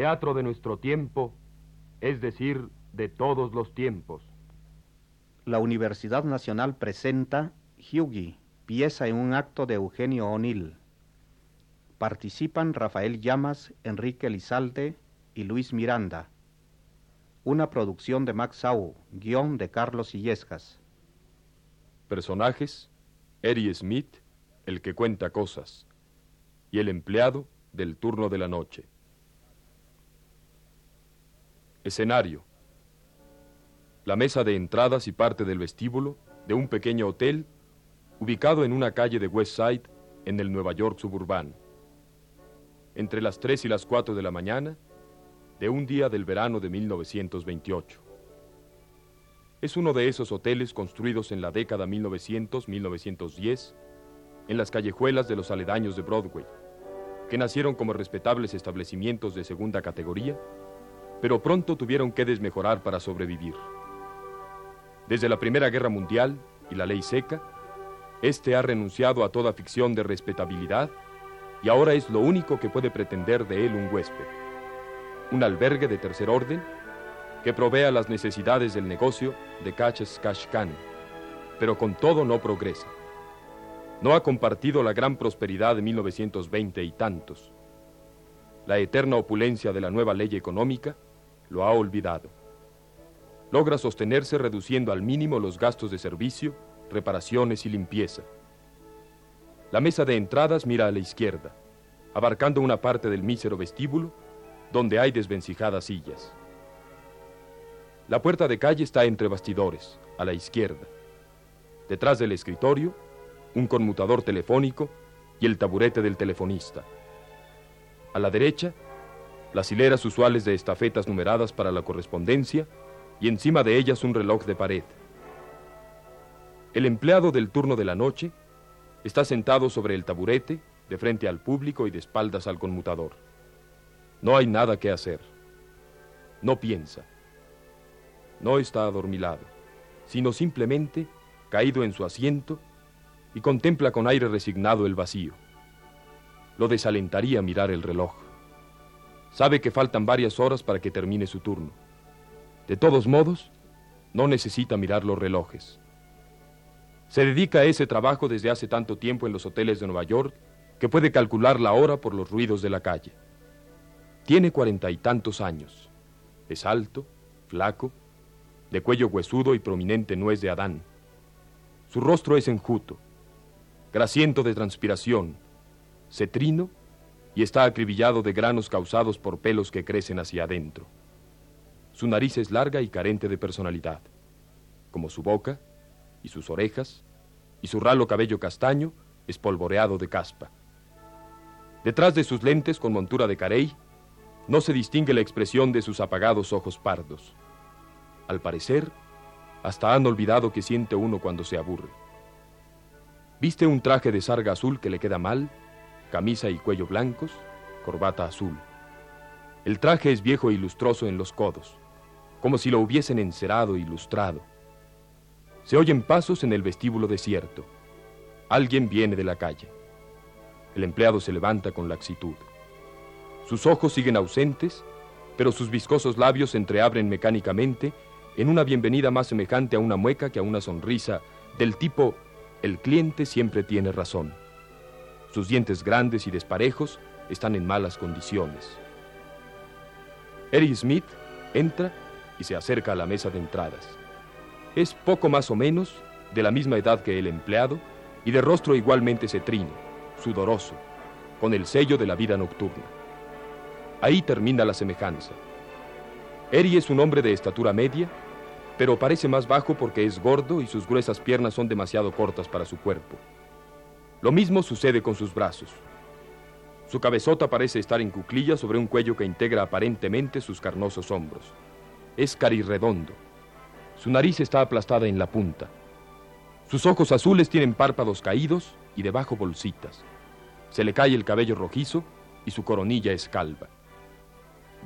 teatro de nuestro tiempo, es decir, de todos los tiempos. La Universidad Nacional presenta Hughie, pieza en un acto de Eugenio O'Neill. Participan Rafael Llamas, Enrique Lizalde y Luis Miranda. Una producción de Max Sau, guion de Carlos Illescas. Personajes: Eri Smith, el que cuenta cosas, y el empleado del turno de la noche. Escenario: La mesa de entradas y parte del vestíbulo de un pequeño hotel ubicado en una calle de West Side en el Nueva York suburbano. Entre las 3 y las 4 de la mañana, de un día del verano de 1928. Es uno de esos hoteles construidos en la década 1900-1910 en las callejuelas de los aledaños de Broadway, que nacieron como respetables establecimientos de segunda categoría, pero pronto tuvieron que desmejorar para sobrevivir. Desde la Primera Guerra Mundial y la ley seca, este ha renunciado a toda ficción de respetabilidad y ahora es lo único que puede pretender de él un huésped un albergue de tercer orden que provea las necesidades del negocio de Kashkan, pero con todo no progresa. No ha compartido la gran prosperidad de 1920 y tantos. La eterna opulencia de la nueva ley económica lo ha olvidado. Logra sostenerse reduciendo al mínimo los gastos de servicio, reparaciones y limpieza. La mesa de entradas mira a la izquierda, abarcando una parte del mísero vestíbulo donde hay desvencijadas sillas. La puerta de calle está entre bastidores, a la izquierda. Detrás del escritorio, un conmutador telefónico y el taburete del telefonista. A la derecha, las hileras usuales de estafetas numeradas para la correspondencia y encima de ellas un reloj de pared. El empleado del turno de la noche está sentado sobre el taburete, de frente al público y de espaldas al conmutador. No hay nada que hacer. No piensa. No está adormilado, sino simplemente caído en su asiento y contempla con aire resignado el vacío. Lo desalentaría mirar el reloj. Sabe que faltan varias horas para que termine su turno. De todos modos, no necesita mirar los relojes. Se dedica a ese trabajo desde hace tanto tiempo en los hoteles de Nueva York que puede calcular la hora por los ruidos de la calle. Tiene cuarenta y tantos años. Es alto, flaco, de cuello huesudo y prominente nuez de Adán. Su rostro es enjuto, grasiento de transpiración, cetrino y está acribillado de granos causados por pelos que crecen hacia adentro. Su nariz es larga y carente de personalidad, como su boca y sus orejas, y su ralo cabello castaño espolvoreado de caspa. Detrás de sus lentes con montura de carey no se distingue la expresión de sus apagados ojos pardos. Al parecer, hasta han olvidado que siente uno cuando se aburre. Viste un traje de sarga azul que le queda mal, camisa y cuello blancos, corbata azul. El traje es viejo y lustroso en los codos, como si lo hubiesen encerado y lustrado. Se oyen pasos en el vestíbulo desierto. Alguien viene de la calle. El empleado se levanta con laxitud. Sus ojos siguen ausentes, pero sus viscosos labios se entreabren mecánicamente en una bienvenida más semejante a una mueca que a una sonrisa del tipo el cliente siempre tiene razón. Sus dientes grandes y desparejos están en malas condiciones. Eric Smith entra y se acerca a la mesa de entradas. Es poco más o menos de la misma edad que el empleado y de rostro igualmente cetrino, sudoroso, con el sello de la vida nocturna. Ahí termina la semejanza. Eri es un hombre de estatura media, pero parece más bajo porque es gordo y sus gruesas piernas son demasiado cortas para su cuerpo. Lo mismo sucede con sus brazos. Su cabezota parece estar en cuclillas sobre un cuello que integra aparentemente sus carnosos hombros. Es carirredondo. Su nariz está aplastada en la punta. Sus ojos azules tienen párpados caídos y debajo bolsitas. Se le cae el cabello rojizo y su coronilla es calva.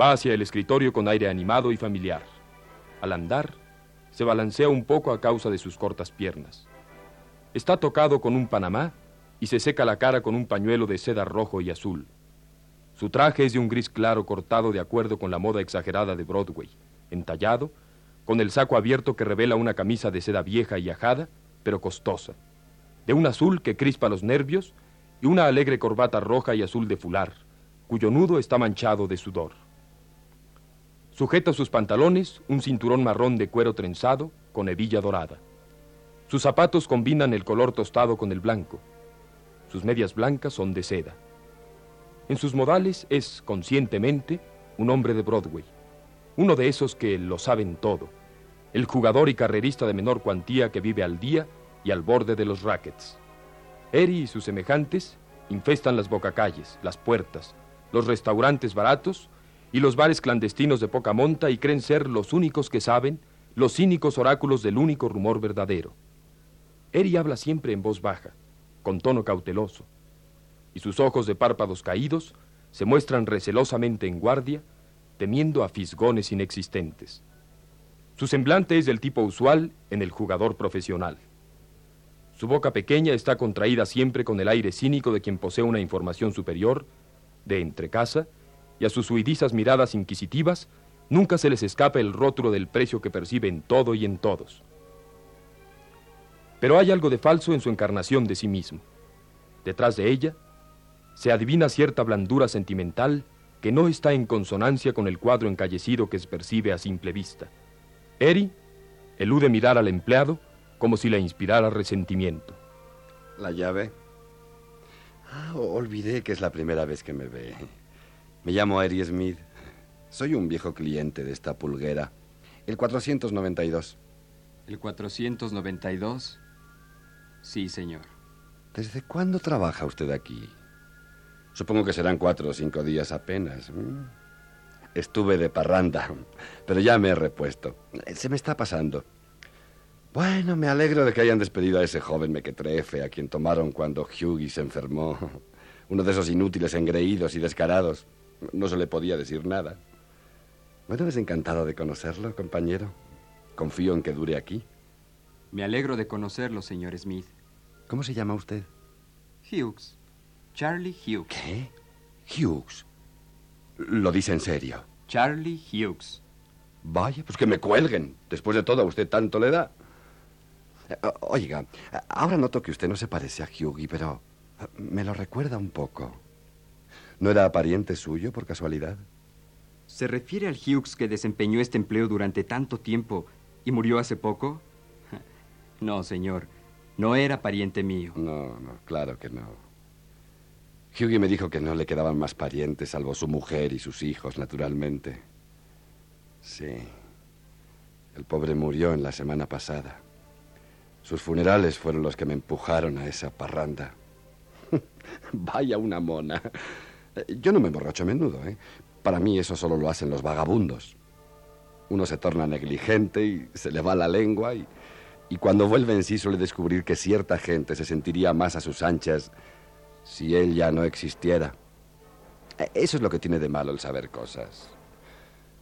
Va hacia el escritorio con aire animado y familiar. Al andar, se balancea un poco a causa de sus cortas piernas. Está tocado con un panamá y se seca la cara con un pañuelo de seda rojo y azul. Su traje es de un gris claro cortado de acuerdo con la moda exagerada de Broadway, entallado, con el saco abierto que revela una camisa de seda vieja y ajada, pero costosa, de un azul que crispa los nervios y una alegre corbata roja y azul de fular, cuyo nudo está manchado de sudor. Sujeta sus pantalones un cinturón marrón de cuero trenzado con hebilla dorada. Sus zapatos combinan el color tostado con el blanco. Sus medias blancas son de seda. En sus modales es, conscientemente, un hombre de Broadway, uno de esos que lo saben todo, el jugador y carrerista de menor cuantía que vive al día y al borde de los rackets. Eri y sus semejantes infestan las bocacalles, las puertas, los restaurantes baratos y los bares clandestinos de poca monta y creen ser los únicos que saben los cínicos oráculos del único rumor verdadero. Eri habla siempre en voz baja, con tono cauteloso, y sus ojos de párpados caídos se muestran recelosamente en guardia, temiendo a fisgones inexistentes. Su semblante es del tipo usual en el jugador profesional. Su boca pequeña está contraída siempre con el aire cínico de quien posee una información superior, de entrecasa, y a sus huidizas miradas inquisitivas nunca se les escapa el rótulo del precio que percibe en todo y en todos. Pero hay algo de falso en su encarnación de sí mismo. Detrás de ella se adivina cierta blandura sentimental que no está en consonancia con el cuadro encallecido que se percibe a simple vista. Eri elude mirar al empleado como si le inspirara resentimiento. ¿La llave? Ah, olvidé que es la primera vez que me ve. Me llamo Eri Smith. Soy un viejo cliente de esta pulguera. El 492. ¿El 492? Sí, señor. ¿Desde cuándo trabaja usted aquí? Supongo que serán cuatro o cinco días apenas. Estuve de parranda, pero ya me he repuesto. Se me está pasando. Bueno, me alegro de que hayan despedido a ese joven mequetrefe a quien tomaron cuando Hughie se enfermó. Uno de esos inútiles engreídos y descarados. No se le podía decir nada. Bueno, es encantado de conocerlo, compañero. Confío en que dure aquí. Me alegro de conocerlo, señor Smith. ¿Cómo se llama usted? Hughes. Charlie Hughes. ¿Qué? Hughes. Lo dice en serio. Charlie Hughes. Vaya, pues que me cuelguen. Después de todo, a usted tanto le da. Oiga, ahora noto que usted no se parece a Hughie, pero eh, me lo recuerda un poco. ¿No era pariente suyo por casualidad? ¿Se refiere al Hughes que desempeñó este empleo durante tanto tiempo y murió hace poco? No, señor. No era pariente mío. No, no, claro que no. Hughie me dijo que no le quedaban más parientes salvo su mujer y sus hijos, naturalmente. Sí. El pobre murió en la semana pasada. Sus funerales fueron los que me empujaron a esa parranda. Vaya una mona. Yo no me emborracho a menudo, ¿eh? Para mí eso solo lo hacen los vagabundos. Uno se torna negligente y se le va la lengua y, y cuando vuelve en sí suele descubrir que cierta gente se sentiría más a sus anchas si él ya no existiera. Eso es lo que tiene de malo el saber cosas.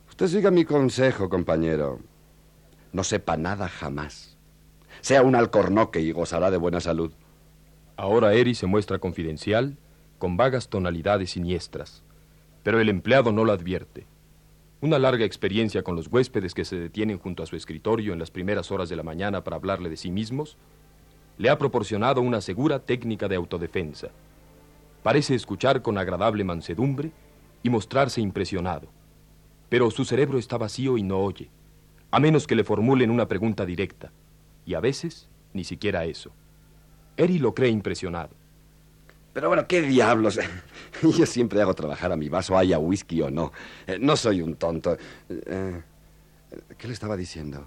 Usted siga mi consejo, compañero. No sepa nada jamás sea un alcornoque y gozará de buena salud. Ahora Eri se muestra confidencial, con vagas tonalidades siniestras, pero el empleado no lo advierte. Una larga experiencia con los huéspedes que se detienen junto a su escritorio en las primeras horas de la mañana para hablarle de sí mismos, le ha proporcionado una segura técnica de autodefensa. Parece escuchar con agradable mansedumbre y mostrarse impresionado, pero su cerebro está vacío y no oye, a menos que le formulen una pregunta directa y a veces ni siquiera eso. Eri lo cree impresionado. Pero bueno, ¿qué diablos? Yo siempre hago trabajar a mi vaso, haya whisky o no. Eh, no soy un tonto. Eh, ¿Qué le estaba diciendo?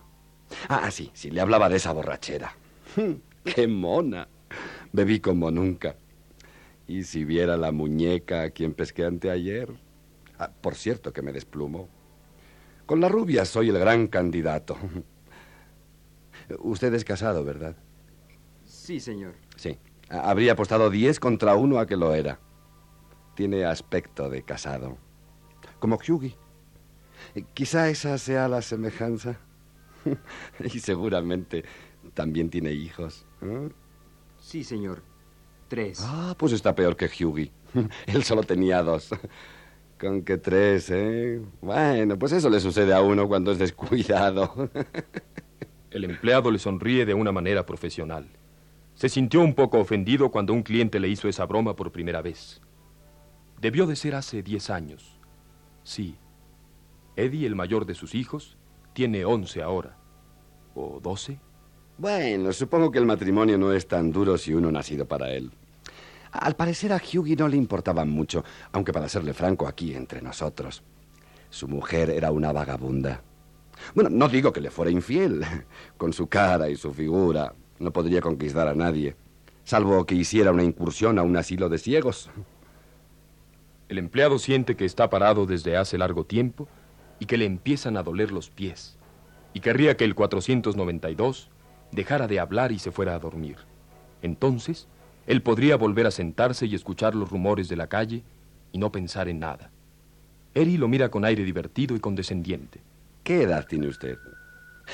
Ah, sí, sí, le hablaba de esa borrachera. ¡Qué mona! Bebí como nunca. Y si viera la muñeca a quien pesqué anteayer. Ah, por cierto que me desplumó. Con la rubia soy el gran candidato. Usted es casado, ¿verdad? Sí, señor. Sí. Habría apostado diez contra uno a que lo era. Tiene aspecto de casado. Como Hughie. Quizá esa sea la semejanza. y seguramente también tiene hijos. Sí, señor. Tres. Ah, pues está peor que Hughie. Él solo tenía dos. Con que tres, ¿eh? Bueno, pues eso le sucede a uno cuando es descuidado. El empleado le sonríe de una manera profesional. Se sintió un poco ofendido cuando un cliente le hizo esa broma por primera vez. Debió de ser hace diez años. Sí. Eddie, el mayor de sus hijos, tiene once ahora. ¿O doce? Bueno, supongo que el matrimonio no es tan duro si uno nacido para él. Al parecer a Hughie no le importaba mucho, aunque para serle franco aquí entre nosotros. Su mujer era una vagabunda. Bueno, no digo que le fuera infiel. Con su cara y su figura no podría conquistar a nadie, salvo que hiciera una incursión a un asilo de ciegos. El empleado siente que está parado desde hace largo tiempo y que le empiezan a doler los pies, y querría que el 492 dejara de hablar y se fuera a dormir. Entonces, él podría volver a sentarse y escuchar los rumores de la calle y no pensar en nada. Eri lo mira con aire divertido y condescendiente. ¿Qué edad tiene usted?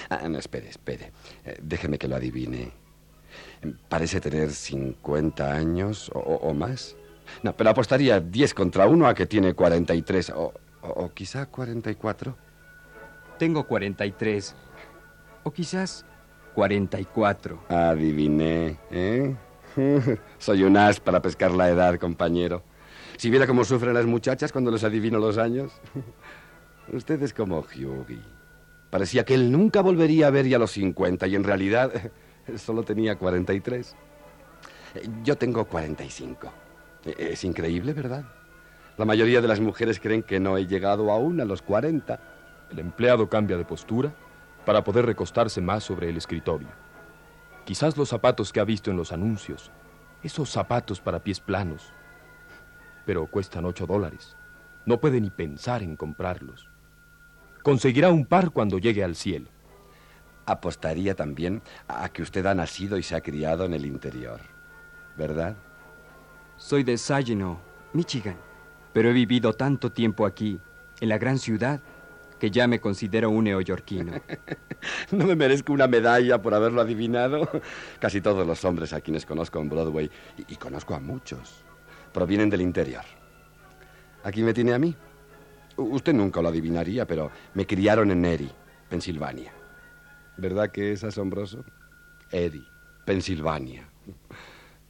Ah, no, espere, espere. Eh, déjeme que lo adivine. Parece tener 50 años o, más. No, pero apostaría 10 contra 1 a que tiene 43 o, o quizá 44. Tengo 43. O quizás 44. Adiviné, ¿eh? Soy un as para pescar la edad, compañero. Si viera cómo sufren las muchachas cuando les adivino los años. Usted es como Hughie. Parecía que él nunca volvería a ver ya los 50 y en realidad solo tenía 43. Yo tengo 45. Es increíble, ¿verdad? La mayoría de las mujeres creen que no he llegado aún a los 40. El empleado cambia de postura para poder recostarse más sobre el escritorio. Quizás los zapatos que ha visto en los anuncios, esos zapatos para pies planos. Pero cuestan ocho dólares. No puede ni pensar en comprarlos. Conseguirá un par cuando llegue al cielo. Apostaría también a que usted ha nacido y se ha criado en el interior, ¿verdad? Soy de Saginaw, Michigan, pero he vivido tanto tiempo aquí, en la gran ciudad, que ya me considero un neoyorquino. no me merezco una medalla por haberlo adivinado. Casi todos los hombres a quienes conozco en Broadway, y, conozco a muchos, provienen del interior. Aquí me tiene a mí. Usted nunca lo adivinaría, pero me criaron en Erie, Pensilvania. ¿Verdad que es asombroso? Erie, Pensilvania.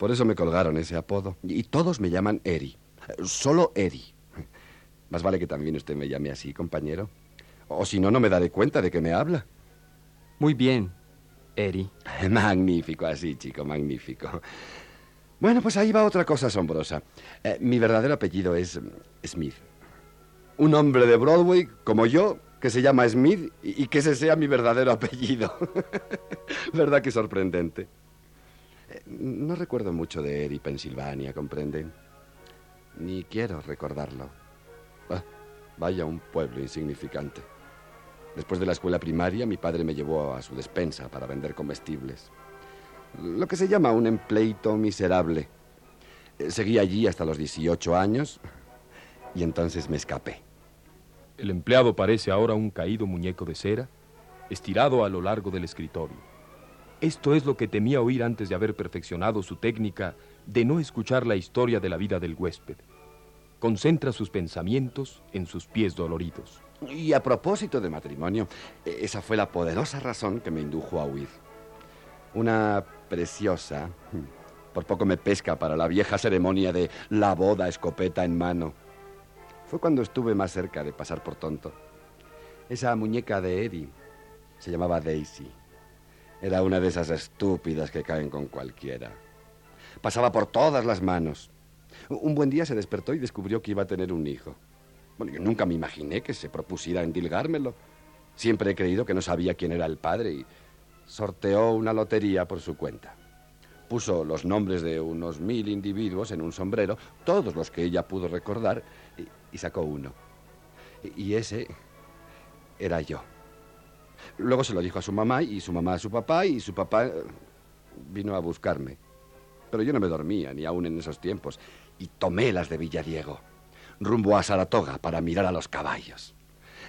Por eso me colgaron ese apodo. Y todos me llaman Eddie. Solo Eddie. Más vale que también usted me llame así, compañero. O si no, no me daré cuenta de que me habla. Muy bien, Eri. Magnífico así, chico, magnífico. Bueno, pues ahí va otra cosa asombrosa. Eh, mi verdadero apellido es mm, Smith. Un hombre de Broadway, como yo, que se llama Smith y, que ese sea mi verdadero apellido. ¿Verdad que sorprendente? Eh, no recuerdo mucho de Erie, Pensilvania, ¿comprenden? Ni quiero recordarlo. Ah, vaya un pueblo insignificante. Después de la escuela primaria, mi padre me llevó a su despensa para vender comestibles. Lo que se llama un empleito miserable. Eh, seguí allí hasta los 18 años y entonces me escapé. El empleado parece ahora un caído muñeco de cera, estirado a lo largo del escritorio. Esto es lo que temía oír antes de haber perfeccionado su técnica de no escuchar la historia de la vida del huésped. Concentra sus pensamientos en sus pies doloridos. Y a propósito de matrimonio, e-, esa fue la poderosa razón que me indujo a huir. Una preciosa, por poco me pesca para la vieja ceremonia de la boda escopeta en mano. Fue cuando estuve más cerca de pasar por tonto. Esa muñeca de Eddie se llamaba Daisy. Era una de esas estúpidas que caen con cualquiera. Pasaba por todas las manos. Un buen día se despertó y descubrió que iba a tener un hijo. Bueno, yo nunca me imaginé que se propusiera endilgármelo. Siempre he creído que no sabía quién era el padre y sorteó una lotería por su cuenta. Puso los nombres de unos mil individuos en un sombrero, todos los que ella pudo recordar, y, sacó uno. y ese era yo. Luego se lo dijo a su mamá y su mamá a su papá y su papá eh, vino a buscarme. Pero yo no me dormía, ni aún en esos tiempos, y tomé las de Villadiego rumbo a Saratoga para mirar a los caballos.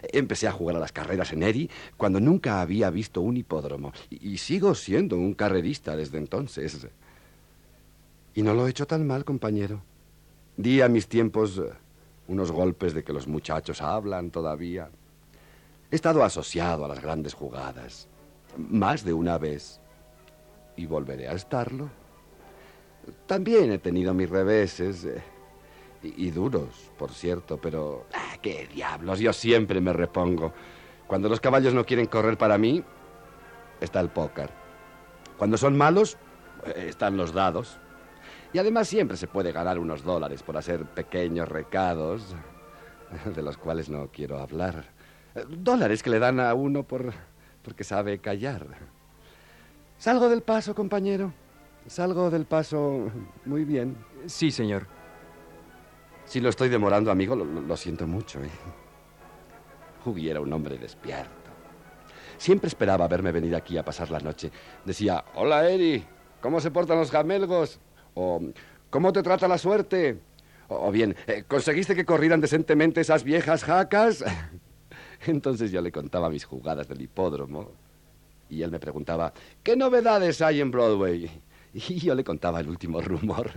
Empecé a jugar a las carreras en Eri cuando nunca había visto un hipódromo y, sigo siendo un carrerista desde entonces. Y no lo he hecho tan mal, compañero. Di a mis tiempos eh, unos golpes de que los muchachos hablan todavía. He estado asociado a las grandes jugadas, más de una vez, y volveré a estarlo. También he tenido mis reveses, eh, y, y duros, por cierto, pero... ah, ¡Qué diablos! Yo siempre me repongo. Cuando los caballos no quieren correr para mí, está el póker. Cuando son malos, eh, están los dados. Y además siempre se puede ganar unos dólares por hacer pequeños recados, de los cuales no quiero hablar. Dólares que le dan a uno por, porque sabe callar. Salgo del paso, compañero. Salgo del paso muy bien. Sí, señor. Si lo estoy demorando, amigo, lo, lo siento mucho. ¿eh? Huggy era un hombre despierto. Siempre esperaba verme venir aquí a pasar la noche. Decía, hola, Eri, ¿cómo se portan los jamelgos? O, ¿cómo te trata la suerte? O, bien, "Eh, ¿conseguiste que corrieran decentemente esas viejas jacas? Entonces yo le contaba mis jugadas del hipódromo. Y él me preguntaba, ¿qué novedades hay en Broadway? Y yo le contaba el último rumor.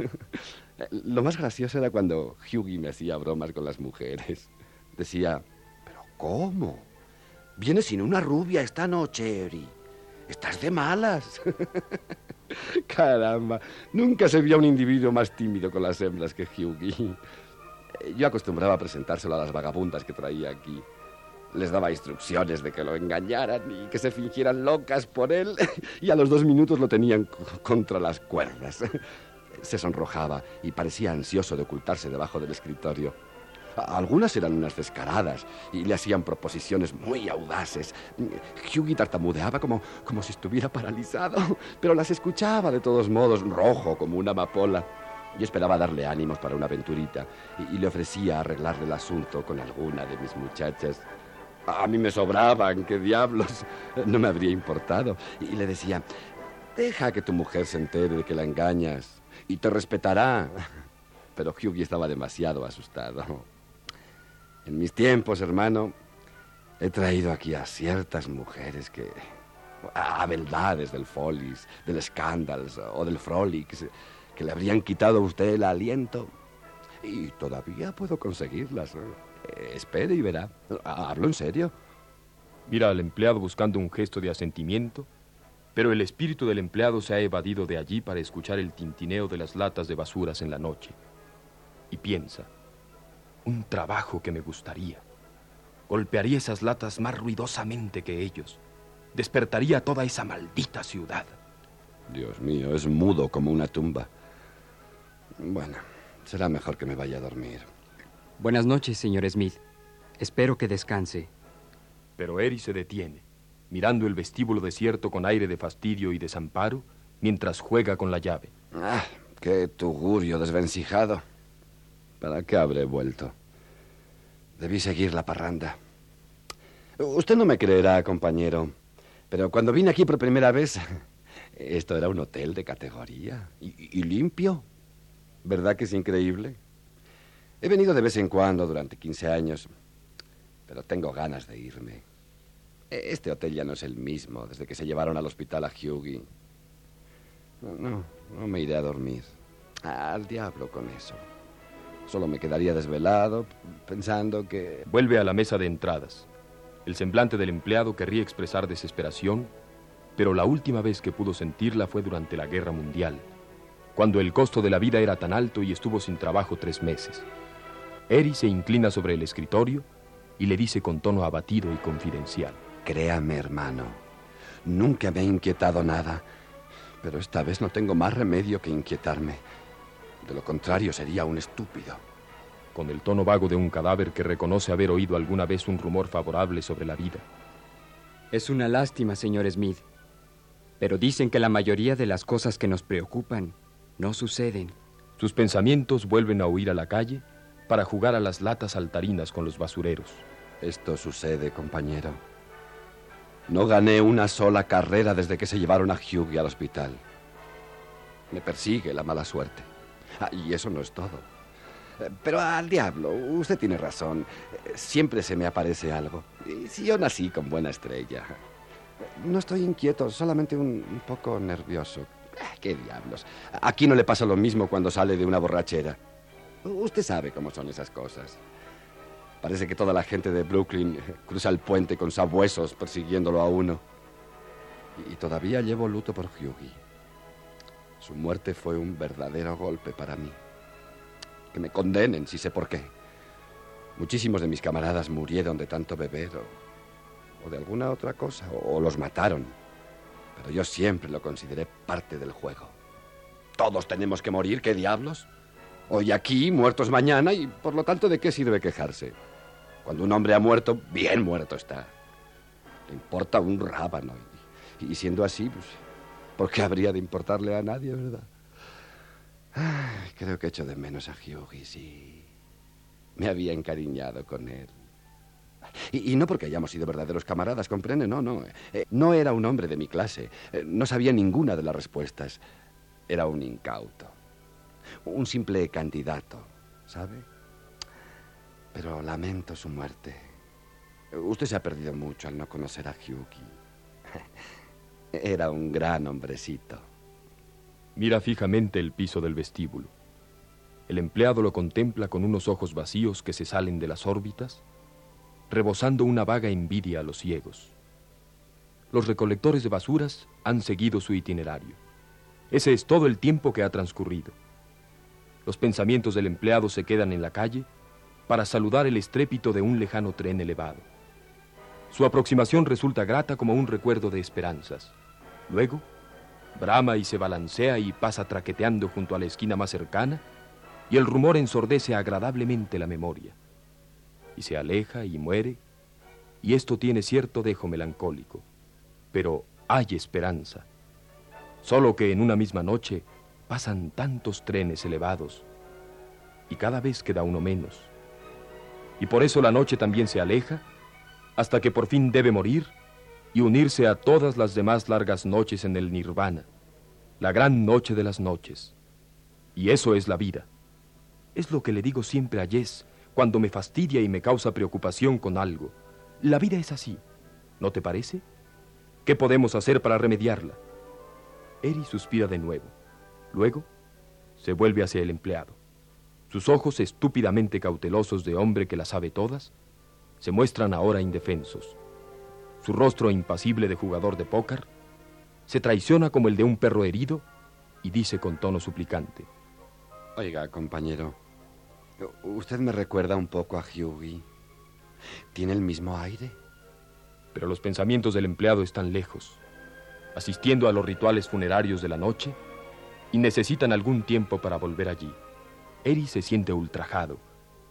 Lo más gracioso era cuando Hughie me hacía bromas con las mujeres. Decía, ¿pero cómo? Vienes sin una rubia esta noche, Eri. Estás de malas. Caramba, nunca se vio un individuo más tímido con las hembras que Hughie. Yo acostumbraba a presentárselo a las vagabundas que traía aquí. Les daba instrucciones de que lo engañaran y que se fingieran locas por él. Y a los dos minutos lo tenían co- contra las cuerdas. Se sonrojaba y parecía ansioso de ocultarse debajo del escritorio. Algunas eran unas descaradas y le hacían proposiciones muy audaces. Hughie tartamudeaba como, como si estuviera paralizado, pero las escuchaba de todos modos, rojo como una amapola. Yo esperaba darle ánimos para una aventurita y, y le ofrecía arreglarle el asunto con alguna de mis muchachas. A mí me sobraban, qué diablos. No me habría importado. Y le decía, deja que tu mujer se entere de que la engañas y te respetará. Pero Hughie estaba demasiado asustado. En mis tiempos, hermano, he traído aquí a ciertas mujeres que... a beldades del Follies, del Scandals o del Frolics, que le habrían quitado a usted el aliento. Y todavía puedo conseguirlas. Eh, espere y verá. Hablo en serio. Mira al empleado buscando un gesto de asentimiento, pero el espíritu del empleado se ha evadido de allí para escuchar el tintineo de las latas de basuras en la noche. Y piensa, un trabajo que me gustaría. Golpearía esas latas más ruidosamente que ellos. Despertaría toda esa maldita ciudad. Dios mío, es mudo como una tumba. Bueno, será mejor que me vaya a dormir. Buenas noches, señor Smith. Espero que descanse. Pero Eri se detiene, mirando el vestíbulo desierto con aire de fastidio y desamparo, mientras juega con la llave. Ah, qué tugurio desvencijado. ¿Para qué habré vuelto? Debí seguir la parranda. Usted no me creerá, compañero, pero cuando vine aquí por primera vez, esto era un hotel de categoría y, limpio. ¿Verdad que es increíble? He venido de vez en cuando durante 15 años, pero tengo ganas de irme. Este hotel ya no es el mismo desde que se llevaron al hospital a Hughie. No, no me iré a dormir. Al diablo con eso. Solo me quedaría desvelado pensando que... Vuelve a la mesa de entradas. El semblante del empleado querría expresar desesperación, pero la última vez que pudo sentirla fue durante la Guerra Mundial, cuando el costo de la vida era tan alto y estuvo sin trabajo tres meses. Eri se inclina sobre el escritorio y le dice con tono abatido y confidencial. Créame, hermano, nunca me ha inquietado nada, pero esta vez no tengo más remedio que inquietarme. De lo contrario, sería un estúpido. con el tono vago de un cadáver que reconoce haber oído alguna vez un rumor favorable sobre la vida. Es una lástima, señor Smith. Pero dicen que la mayoría de las cosas que nos preocupan no suceden. Sus pensamientos vuelven a huir a la calle para jugar a las latas saltarinas con los basureros. Esto sucede, compañero. No gané una sola carrera desde que se llevaron a Hughie al hospital. Me persigue la mala suerte. Ah, y eso no es todo. Eh, Pero al diablo, usted tiene razón. Siempre se me aparece algo. Y si yo nací con buena estrella. No estoy inquieto, solamente un, un poco nervioso. Ah, ¿Qué diablos? Aquí no le pasa lo mismo cuando sale de una borrachera. Usted sabe cómo son esas cosas. Parece que toda la gente de Brooklyn cruza el puente con sabuesos persiguiéndolo a uno. Y todavía llevo luto por Hughie. Su muerte fue un verdadero golpe para mí. Que me condenen, si sé por qué. Muchísimos de mis camaradas murieron de tanto beber o, de alguna otra cosa, o los mataron. Pero yo siempre lo consideré parte del juego. Todos tenemos que morir, ¿qué diablos? Hoy aquí, muertos mañana, y por lo tanto, ¿de qué sirve quejarse? Cuando un hombre ha muerto, bien muerto está. Le importa un rábano. Y, siendo así, pues, ¿por qué habría de importarle a nadie, verdad? creo que echo de menos a Hughie, sí. Me había encariñado con él. Y, no porque hayamos sido verdaderos camaradas, comprende, no, no. Eh, no era un hombre de mi clase. Eh, no sabía ninguna de las respuestas. Era un incauto. Un simple candidato, ¿sabe? Pero lamento su muerte. Usted se ha perdido mucho al no conocer a Hughie. Era un gran hombrecito. Mira fijamente el piso del vestíbulo. El empleado lo contempla con unos ojos vacíos que se salen de las órbitas rebosando una vaga envidia a los ciegos. Los recolectores de basuras han seguido su itinerario. Ese es todo el tiempo que ha transcurrido. Los pensamientos del empleado se quedan en la calle para saludar el estrépito de un lejano tren elevado. Su aproximación resulta grata como un recuerdo de esperanzas. Luego, brama y se balancea y pasa traqueteando junto a la esquina más cercana, y el rumor ensordece agradablemente la memoria y se aleja y muere, y esto tiene cierto dejo melancólico, pero hay esperanza. Solo que en una misma noche pasan tantos trenes elevados, y cada vez queda uno menos. Y por eso la noche también se aleja, hasta que por fin debe morir y unirse a todas las demás largas noches en el nirvana, la gran noche de las noches. Y eso es la vida. Es lo que le digo siempre a Jess cuando me fastidia y me causa preocupación con algo. La vida es así, ¿no te parece? ¿Qué podemos hacer para remediarla? Eri suspira de nuevo. Luego se vuelve hacia el empleado. Sus ojos estúpidamente cautelosos de hombre que la sabe todas se muestran ahora indefensos. Su rostro impasible de jugador de póker se traiciona como el de un perro herido y dice con tono suplicante. Oiga, compañero, Usted me recuerda un poco a Hughie. ¿Tiene el mismo aire? Pero los pensamientos del empleado están lejos, asistiendo a los rituales funerarios de la noche, y necesitan algún tiempo para volver allí. Eri se siente ultrajado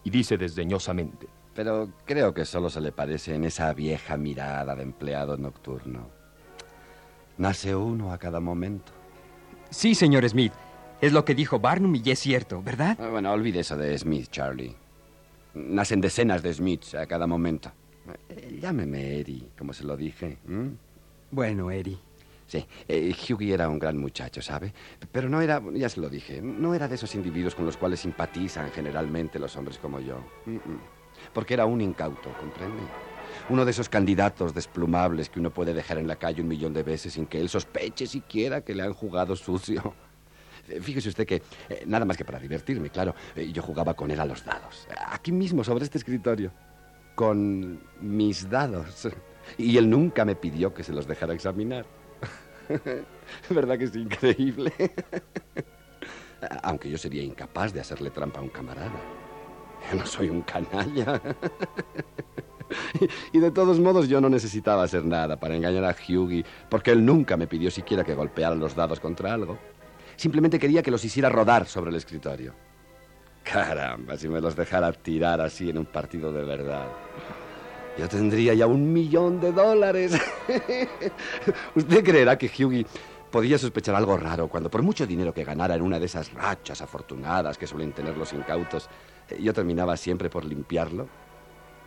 y dice desdeñosamente. Pero creo que solo se le parece en esa vieja mirada de empleado nocturno. Nace uno a cada momento. Sí, señor Smith. Es lo que dijo Barnum y es cierto, ¿verdad? Ah, bueno, olvide eso de Smith, Charlie. Nacen decenas de Smiths a cada momento. Eh, llámeme Eddie, como se lo dije. Bueno, Eddie. Sí, eh, Hughie era un gran muchacho, ¿sabe? Pero no era, ya se lo dije, no era de esos individuos con los cuales simpatizan generalmente los hombres como yo. Porque era un incauto, ¿comprende? Uno de esos candidatos desplumables que uno puede dejar en la calle un millón de veces sin que él sospeche siquiera que le han jugado sucio. Eh, fíjese usted que, eh, nada más que para divertirme, claro, eh, yo jugaba con él a los dados. Aquí mismo, sobre este escritorio. Con mis dados. Y él nunca me pidió que se los dejara examinar. ¿Verdad que es increíble? Aunque yo sería incapaz de hacerle trampa a un camarada. Yo no soy un canalla. Y de todos modos yo no necesitaba hacer nada para engañar a Hughie, porque él nunca me pidió siquiera que golpeara los dados contra algo. Simplemente quería que los hiciera rodar sobre el escritorio. Caramba, si me los dejara tirar así en un partido de verdad. Yo tendría ya un millón de dólares. ¿Usted creerá que Hughie podía sospechar algo raro cuando por mucho dinero que ganara en una de esas rachas afortunadas que suelen tener los incautos, yo terminaba siempre por limpiarlo?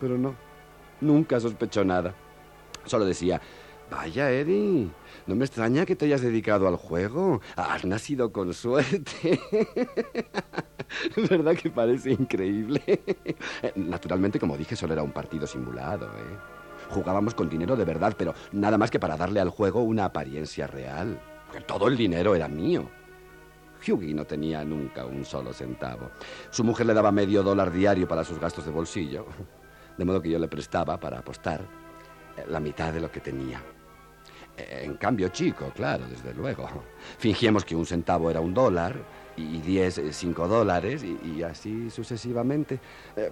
Pero no, nunca sospechó nada. Solo decía, Vaya, Eddie, no me extraña que te hayas dedicado al juego. Has nacido con suerte. ¿Verdad que parece increíble? Naturalmente, como dije, solo era un partido simulado, ¿eh? Jugábamos con dinero de verdad, pero nada más que para darle al juego una apariencia real. Todo el dinero era mío. Hughie no tenía nunca un solo centavo. Su mujer le daba medio dólar diario para sus gastos de bolsillo, de modo que yo le prestaba para apostar eh, la mitad de lo que tenía. Eh, en cambio, chico, claro, desde luego. Fingíamos que un centavo era un dólar y diez, eh, cinco dólares y, así sucesivamente.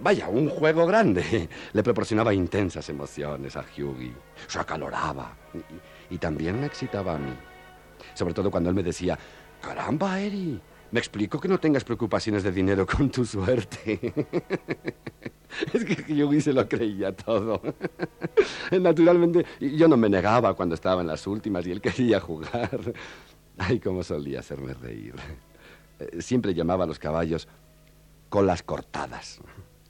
vaya, un juego grande. Le proporcionaba intensas emociones a Hughie. Se acaloraba y, y también me excitaba a mí. Sobre todo cuando él me decía, Caramba, Eri. Me explico que no tengas preocupaciones de dinero con tu suerte. es que yo se lo creía todo. Naturalmente, yo no me negaba cuando estaba en las últimas y él quería jugar. Ay, cómo solía hacerme reír. Eh, siempre llamaba a los caballos colas cortadas.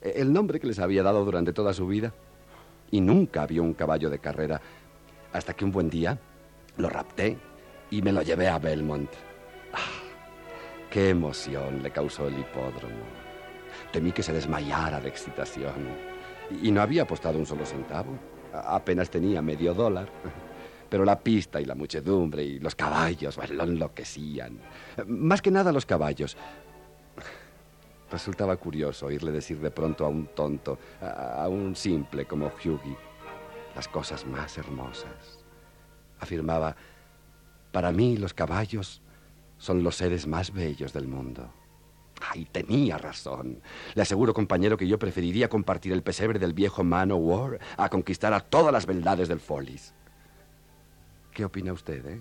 El nombre que les había dado durante toda su vida. Y nunca vio un caballo de carrera hasta que un buen día lo rapté y me lo llevé a Belmont. Qué emoción le causó el hipódromo. Temí que se desmayara de excitación. Y no había apostado un solo centavo. apenas tenía medio dólar. Pero la pista y la muchedumbre y los caballos lo enloquecían. Más que nada los caballos. Resultaba curioso oírle decir de pronto a un tonto, a un simple como Hughie, las cosas más hermosas. Afirmaba, para mí los caballos son los seres más bellos del mundo. Ay, tenía razón. Le aseguro, compañero, que yo preferiría compartir el pesebre del viejo Manowar a conquistar a todas las beldades del Follis. ¿Qué opina usted, eh?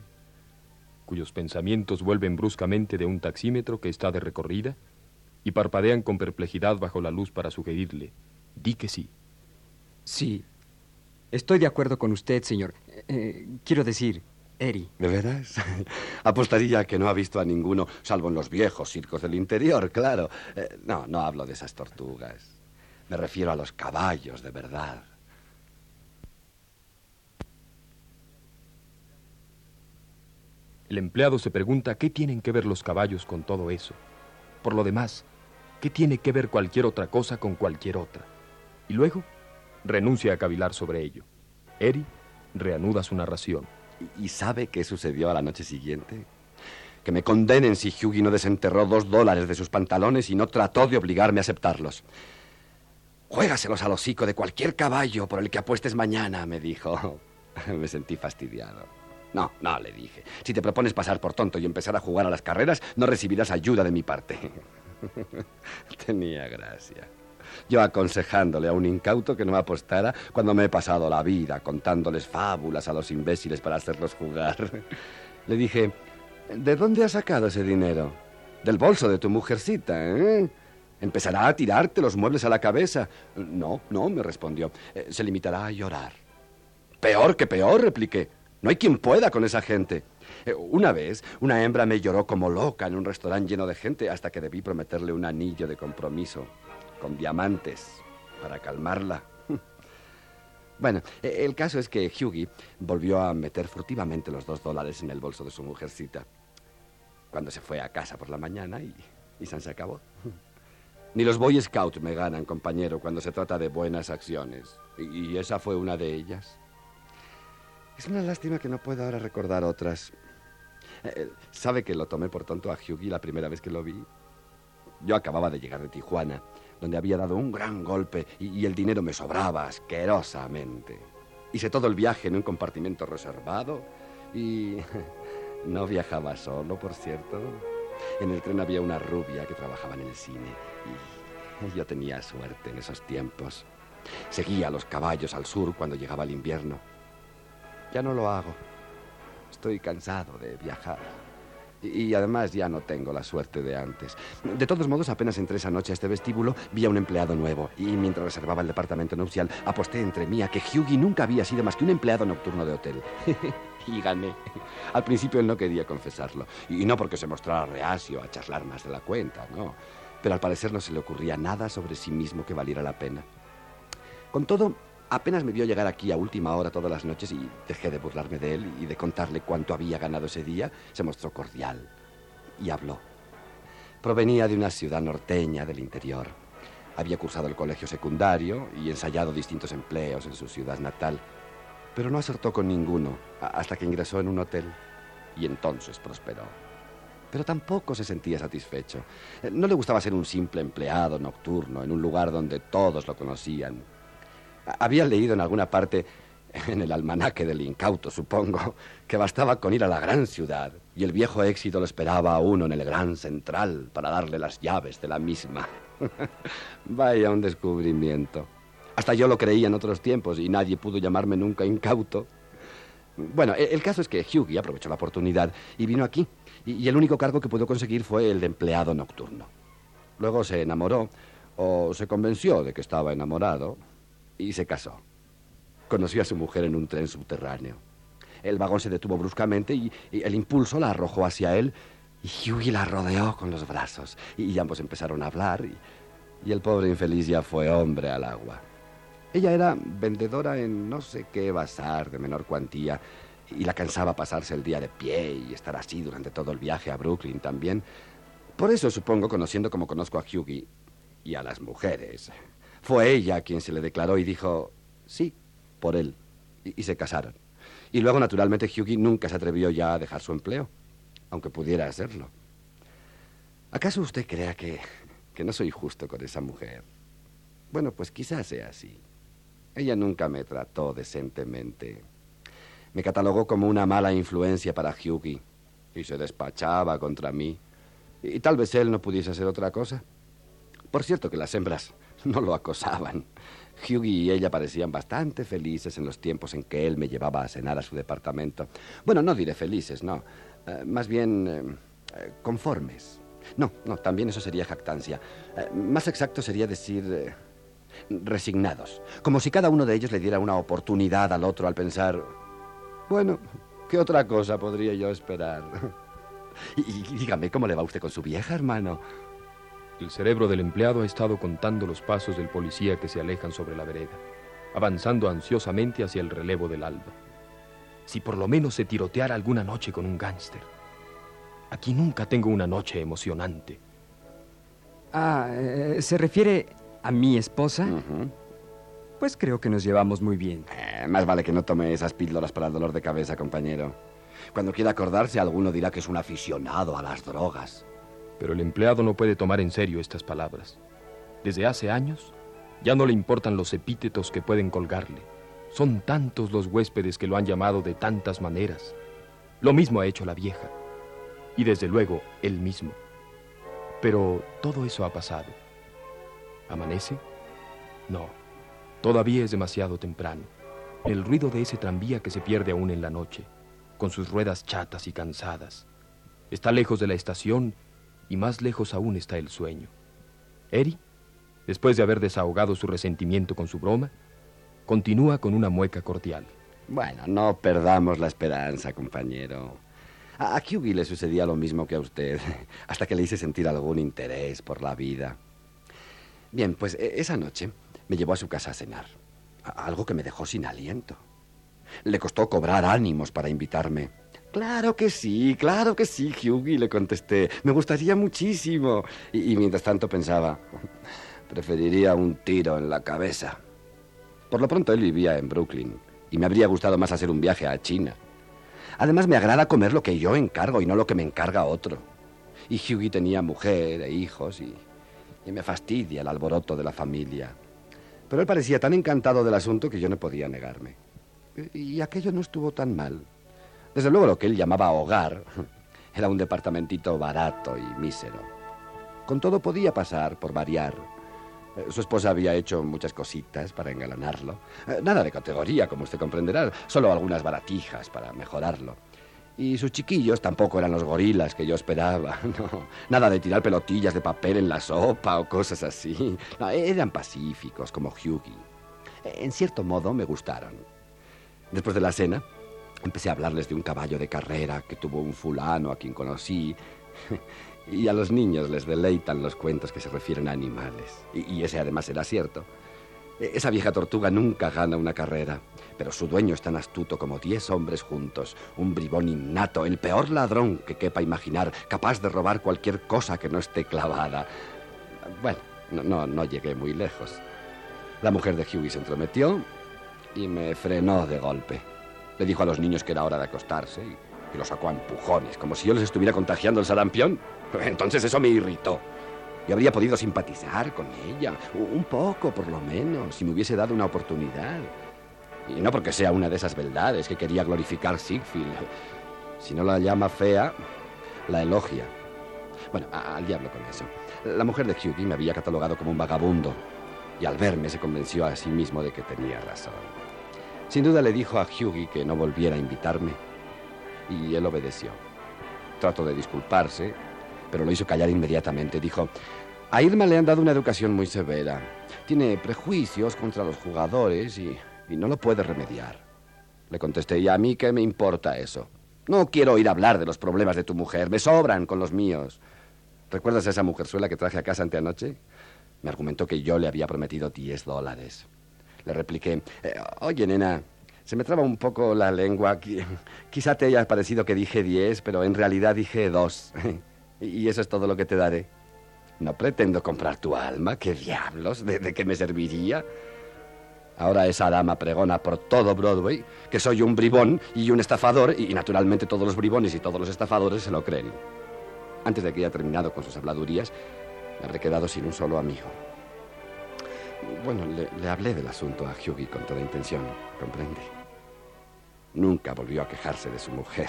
Cuyos pensamientos vuelven bruscamente de un taxímetro que está de recorrida y parpadean con perplejidad bajo la luz para sugerirle. Di que sí. Sí. Estoy de acuerdo con usted, señor. Eh, quiero decir, Eri. ¿De veras? Apostaría que no ha visto a ninguno, salvo en los viejos circos del interior, claro. Eh, no, no hablo de esas tortugas. Me refiero a los caballos, de verdad. El empleado se pregunta qué tienen que ver los caballos con todo eso. Por lo demás, ¿qué tiene que ver cualquier otra cosa con cualquier otra? Y luego renuncia a cavilar sobre ello. Eri reanuda su narración. ¿Y sabe qué sucedió a la noche siguiente? Que me condenen si Hughie no desenterró dos dólares de sus pantalones y no trató de obligarme a aceptarlos. Juégaselos al hocico de cualquier caballo por el que apuestes mañana, me dijo. me sentí fastidiado. No, no, le dije. Si te propones pasar por tonto y empezar a jugar a las carreras, no recibirás ayuda de mi parte. Tenía gracia. Yo aconsejándole a un incauto que no apostara cuando me he pasado la vida contándoles fábulas a los imbéciles para hacerlos jugar. Le dije, ¿de dónde has sacado ese dinero? Del bolso de tu mujercita, ¿eh? Empezará a tirarte los muebles a la cabeza. No, no, me respondió. Eh, se limitará a llorar. Peor que peor, repliqué. No hay quien pueda con esa gente. Eh, una vez, una hembra me lloró como loca en un restaurante lleno de gente hasta que debí prometerle un anillo de compromiso con diamantes para calmarla. Bueno, e, el caso es que Hughie volvió a meter furtivamente los dos dólares en el bolso de su mujercita cuando se fue a casa por la mañana y, y se acabó. Ni los Boy Scouts me ganan, compañero, cuando se trata de buenas acciones. Y, esa fue una de ellas. Es una lástima que no pueda ahora recordar otras. Eh, ¿Sabe que lo tomé por tonto a Hughie la primera vez que lo vi? Yo acababa de llegar de Tijuana donde había dado un gran golpe y, el dinero me sobraba asquerosamente. Hice todo el viaje en un compartimento reservado y no viajaba solo, por cierto. En el tren había una rubia que trabajaba en el cine y yo tenía suerte en esos tiempos. Seguía los caballos al sur cuando llegaba el invierno. Ya no lo hago. Estoy cansado de viajar. Y además ya no tengo la suerte de antes. De todos modos, apenas entré esa noche a este vestíbulo, vi a un empleado nuevo. Y mientras reservaba el departamento nupcial, aposté entre mí a que Hughie nunca había sido más que un empleado nocturno de hotel. y gané. Al principio él no quería confesarlo. Y no porque se mostrara reacio a charlar más de la cuenta, no. Pero al parecer no se le ocurría nada sobre sí mismo que valiera la pena. Con todo, Apenas me vio llegar aquí a última hora todas las noches y dejé de burlarme de él y de contarle cuánto había ganado ese día. Se mostró cordial y habló. Provenía de una ciudad norteña del interior. Había cursado el colegio secundario y ensayado distintos empleos en su ciudad natal, pero no acertó con ninguno hasta que ingresó en un hotel y entonces prosperó. pero tampoco se sentía satisfecho. No le gustaba ser un simple empleado nocturno en un lugar donde todos lo conocían. Había leído en alguna parte, en el almanaque del incauto, supongo, que bastaba con ir a la gran ciudad y el viejo éxito lo esperaba a uno en el gran central para darle las llaves de la misma. Vaya un descubrimiento. Hasta yo lo creía en otros tiempos y nadie pudo llamarme nunca incauto. Bueno, e- el caso es que Hughie aprovechó la oportunidad y vino aquí. Y el único cargo que pudo conseguir fue el de empleado nocturno. Luego se enamoró, o se convenció de que estaba enamorado, y se casó. Conoció a su mujer en un tren subterráneo. El vagón se detuvo bruscamente y, el impulso la arrojó hacia él, y Hughie la rodeó con los brazos. Y, ambos empezaron a hablar, y, y el pobre infeliz ya fue hombre al agua. Ella era vendedora en no sé qué bazar de menor cuantía y la cansaba pasarse el día de pie y estar así durante todo el viaje a Brooklyn también. Por eso supongo, conociendo como conozco a Hughie y a las mujeres, fue ella quien se le declaró y dijo sí, por él. Y, se casaron. Y luego, naturalmente, Hughie nunca se atrevió ya a dejar su empleo, aunque pudiera hacerlo. ¿Acaso usted crea que, que no soy justo con esa mujer? Bueno, pues quizás sea así. Ella nunca me trató decentemente. Me catalogó como una mala influencia para Hughie y se despachaba contra mí. Y tal vez él no pudiese hacer otra cosa. Por cierto que las hembras no lo acosaban. Hughie y ella parecían bastante felices en los tiempos en que él me llevaba a cenar a su departamento. Bueno, no diré felices, no. Eh, más bien eh, eh, conformes. No, no, también eso sería jactancia. Más exacto sería decir resignados. Como si cada uno de ellos le diera una oportunidad al otro al pensar, bueno, ¿qué otra cosa podría yo esperar? y dígame, ¿cómo le va usted con su vieja, hermano? El cerebro del empleado ha estado contando los pasos del policía que se alejan sobre la vereda, avanzando ansiosamente hacia el relevo del alba. Si por lo menos se tiroteara alguna noche con un gángster. Aquí nunca tengo una noche emocionante. Ah, eh, ¿se refiere a mi esposa? Pues creo que nos llevamos muy bien. Eh, más vale que no tome esas píldoras para el dolor de cabeza, compañero. Cuando quiera acordarse, alguno dirá que es un aficionado a las drogas. Pero el empleado no puede tomar en serio estas palabras. Desde hace años ya no le importan los epítetos que pueden colgarle. Son tantos los huéspedes que lo han llamado de tantas maneras. Lo mismo ha hecho la vieja. Y desde luego, él mismo. Pero todo eso ha pasado. ¿Amanece? No. Todavía es demasiado temprano. El ruido de ese tranvía que se pierde aún en la noche, con sus ruedas chatas y cansadas. Está lejos de la estación y más lejos aún está el sueño. Eri, después de haber desahogado su resentimiento con su broma, continúa con una mueca cordial. Bueno, no perdamos la esperanza, compañero. A, le sucedía lo mismo que a usted, hasta que le hice sentir algún interés por la vida. Bien, pues e- esa noche me llevó a su casa a cenar, algo que me dejó sin aliento. Le costó cobrar ánimos para invitarme. Claro que sí, claro que sí, Hughie, le contesté. Me gustaría muchísimo. Y, mientras tanto pensaba, preferiría un tiro en la cabeza. Por lo pronto él vivía en Brooklyn y me habría gustado más hacer un viaje a China. Además me agrada comer lo que yo encargo y no lo que me encarga otro. Y Hughie tenía mujer e hijos y me fastidia el alboroto de la familia. Pero él parecía tan encantado del asunto que yo no podía negarme. Y aquello no estuvo tan mal. Desde luego lo que él llamaba hogar era un departamentito barato y mísero. Con todo podía pasar, por variar. Eh, Su esposa había hecho muchas cositas para engalanarlo. Eh, Nada de categoría, como usted comprenderá, solo algunas baratijas para mejorarlo. Y sus chiquillos tampoco eran los gorilas que yo esperaba. No, nada de tirar pelotillas de papel en la sopa o cosas así. Eran pacíficos, como Hughie. En cierto modo me gustaron. Después de la cena, empecé a hablarles de un caballo de carrera que tuvo un fulano a quien conocí. Y a los niños les deleitan los cuentos que se refieren a animales. Y, ese además era cierto. E- Esa vieja tortuga nunca gana una carrera, pero su dueño es tan astuto como diez hombres juntos, un bribón innato, el peor ladrón que quepa imaginar, capaz de robar cualquier cosa que no esté clavada. Bueno, no, no, no llegué muy lejos. La mujer de Hughie se entrometió y me frenó de golpe. Le dijo a los niños que era hora de acostarse y, y lo sacó a empujones, como si yo les estuviera contagiando el sarampión. Entonces eso me irritó. Yo habría podido simpatizar con ella, un poco por lo menos, si me hubiese dado una oportunidad. Y no porque sea una de esas beldades que quería glorificar Siegfried. Si no la llama fea, la elogia. Bueno, al diablo con eso. La mujer de Hughie me había catalogado como un vagabundo y al verme se convenció a sí mismo de que tenía razón. Sin duda le dijo a Hughie que no volviera a invitarme y él obedeció. Trató de disculparse, pero lo hizo callar inmediatamente. Dijo, a Irma le han dado una educación muy severa. Tiene prejuicios contra los jugadores y, y no lo puede remediar. Le contesté, ¿y a mí qué me importa eso? No quiero oír hablar de los problemas de tu mujer, me sobran con los míos. ¿Recuerdas a esa mujerzuela que traje a casa anteanoche? Me argumentó que yo le había prometido 10 dólares. Le repliqué, eh, oye, nena, se me traba un poco la lengua. Quizá te haya parecido que dije 10, pero en realidad dije 2. y eso es todo lo que te daré. No pretendo comprar tu alma. ¿Qué diablos? ¿De, qué me serviría? Ahora esa dama pregona por todo Broadway que soy un bribón y un estafador y naturalmente todos los bribones y todos los estafadores se lo creen. Antes de que haya terminado con sus habladurías, me habré quedado sin un solo amigo. Bueno, le, hablé del asunto a Hughie con toda intención, comprende. Nunca volvió a quejarse de su mujer.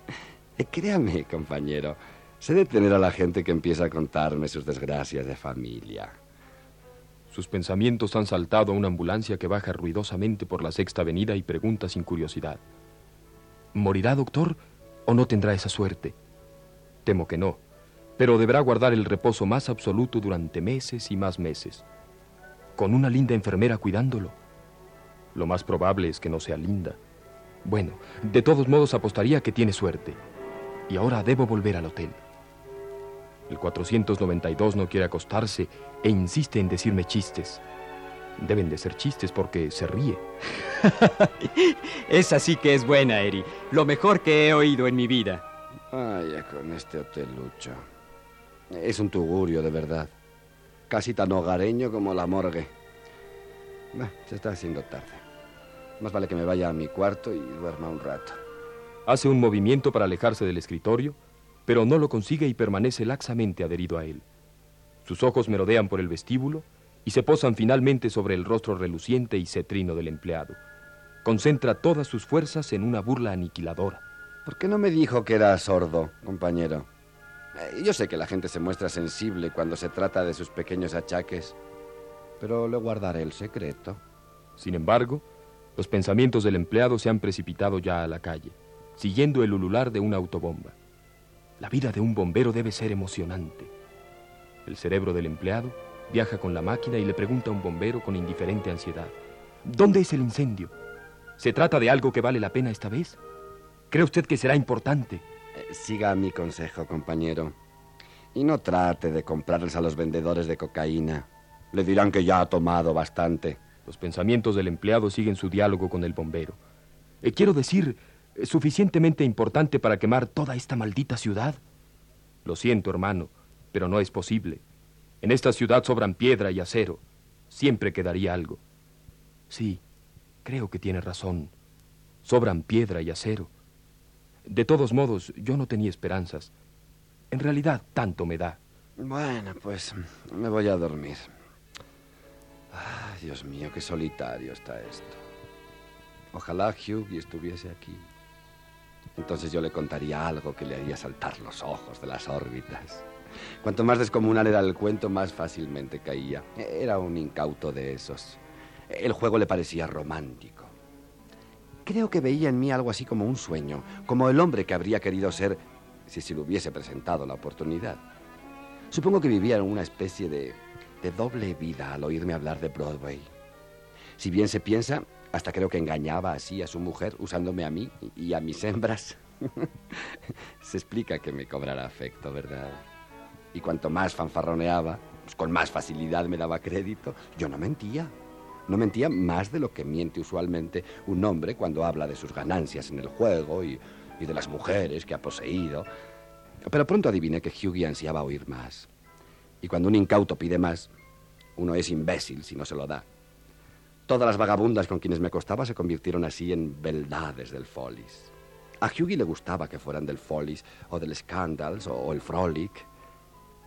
Créame, compañero, sé detener a la gente que empieza a contarme sus desgracias de familia. Sus pensamientos han saltado a una ambulancia que baja ruidosamente por la sexta avenida y pregunta sin curiosidad. ¿Morirá, doctor, o no tendrá esa suerte? Temo que no, pero deberá guardar el reposo más absoluto durante meses y más meses, con una linda enfermera cuidándolo. Lo más probable es que no sea linda. Bueno, de todos modos apostaría que tiene suerte. Y ahora debo volver al hotel. El 492 no quiere acostarse e insiste en decirme chistes. Deben de ser chistes porque se ríe. Esa sí que es buena, Eri. Lo mejor que he oído en mi vida. Ay, con este hotelucho. Es un tugurio, de verdad. Casi tan hogareño como la morgue. se está haciendo tarde. Más vale que me vaya a mi cuarto y duerma un rato. Hace un movimiento para alejarse del escritorio, pero no lo consigue y permanece laxamente adherido a él. Sus ojos merodean por el vestíbulo y se posan finalmente sobre el rostro reluciente y cetrino del empleado. Concentra todas sus fuerzas en una burla aniquiladora. ¿Por qué no me dijo que era sordo, compañero? Eh, yo sé que la gente se muestra sensible cuando se trata de sus pequeños achaques, pero le guardaré el secreto. Sin embargo, los pensamientos del empleado se han precipitado ya a la calle, siguiendo el ulular de una autobomba. La vida de un bombero debe ser emocionante. El cerebro del empleado viaja con la máquina y le pregunta a un bombero con indiferente ansiedad, ¿dónde es el incendio? ¿Se trata de algo que vale la pena esta vez? ¿Cree usted que será importante? Siga mi consejo, compañero. Y no trate de comprarles a los vendedores de cocaína. Le dirán que ya ha tomado bastante. Los pensamientos del empleado siguen su diálogo con el bombero. Eh, quiero decir, suficientemente importante para quemar toda esta maldita ciudad. Lo siento, hermano, pero no es posible. En esta ciudad sobran piedra y acero. Siempre quedaría algo. Sí, creo que tiene razón. Sobran piedra y acero. De todos modos, yo no tenía esperanzas. En realidad, tanto me da. Bueno, pues me voy a dormir. Dios mío, qué solitario está esto. Ojalá Hugh estuviese aquí. Entonces yo le contaría algo que le haría saltar los ojos de las órbitas. Cuanto más descomunal era el cuento, más fácilmente caía. Era un incauto de esos. El juego le parecía romántico. Creo que veía en mí algo así como un sueño, como el hombre que habría querido ser si se le hubiese presentado la oportunidad. Supongo que vivía en una especie de, de doble vida al oírme hablar de Broadway. Si bien se piensa, hasta creo que engañaba así a su mujer usándome a mí y a mis hembras. se explica que me cobrara afecto, ¿verdad? Y cuanto más fanfarroneaba, pues con más facilidad me daba crédito. Yo no mentía. No mentía más de lo que miente usualmente un hombre cuando habla de sus ganancias en el juego y, de las mujeres que ha poseído. Pero pronto adiviné que Hughie ansiaba oír más. Y cuando un incauto pide más, uno es imbécil si no se lo da. Todas las vagabundas con quienes me costaba se convirtieron así en beldades del Follis. A Hughie le gustaba que fueran del Follies o del Scandals o el Frolic.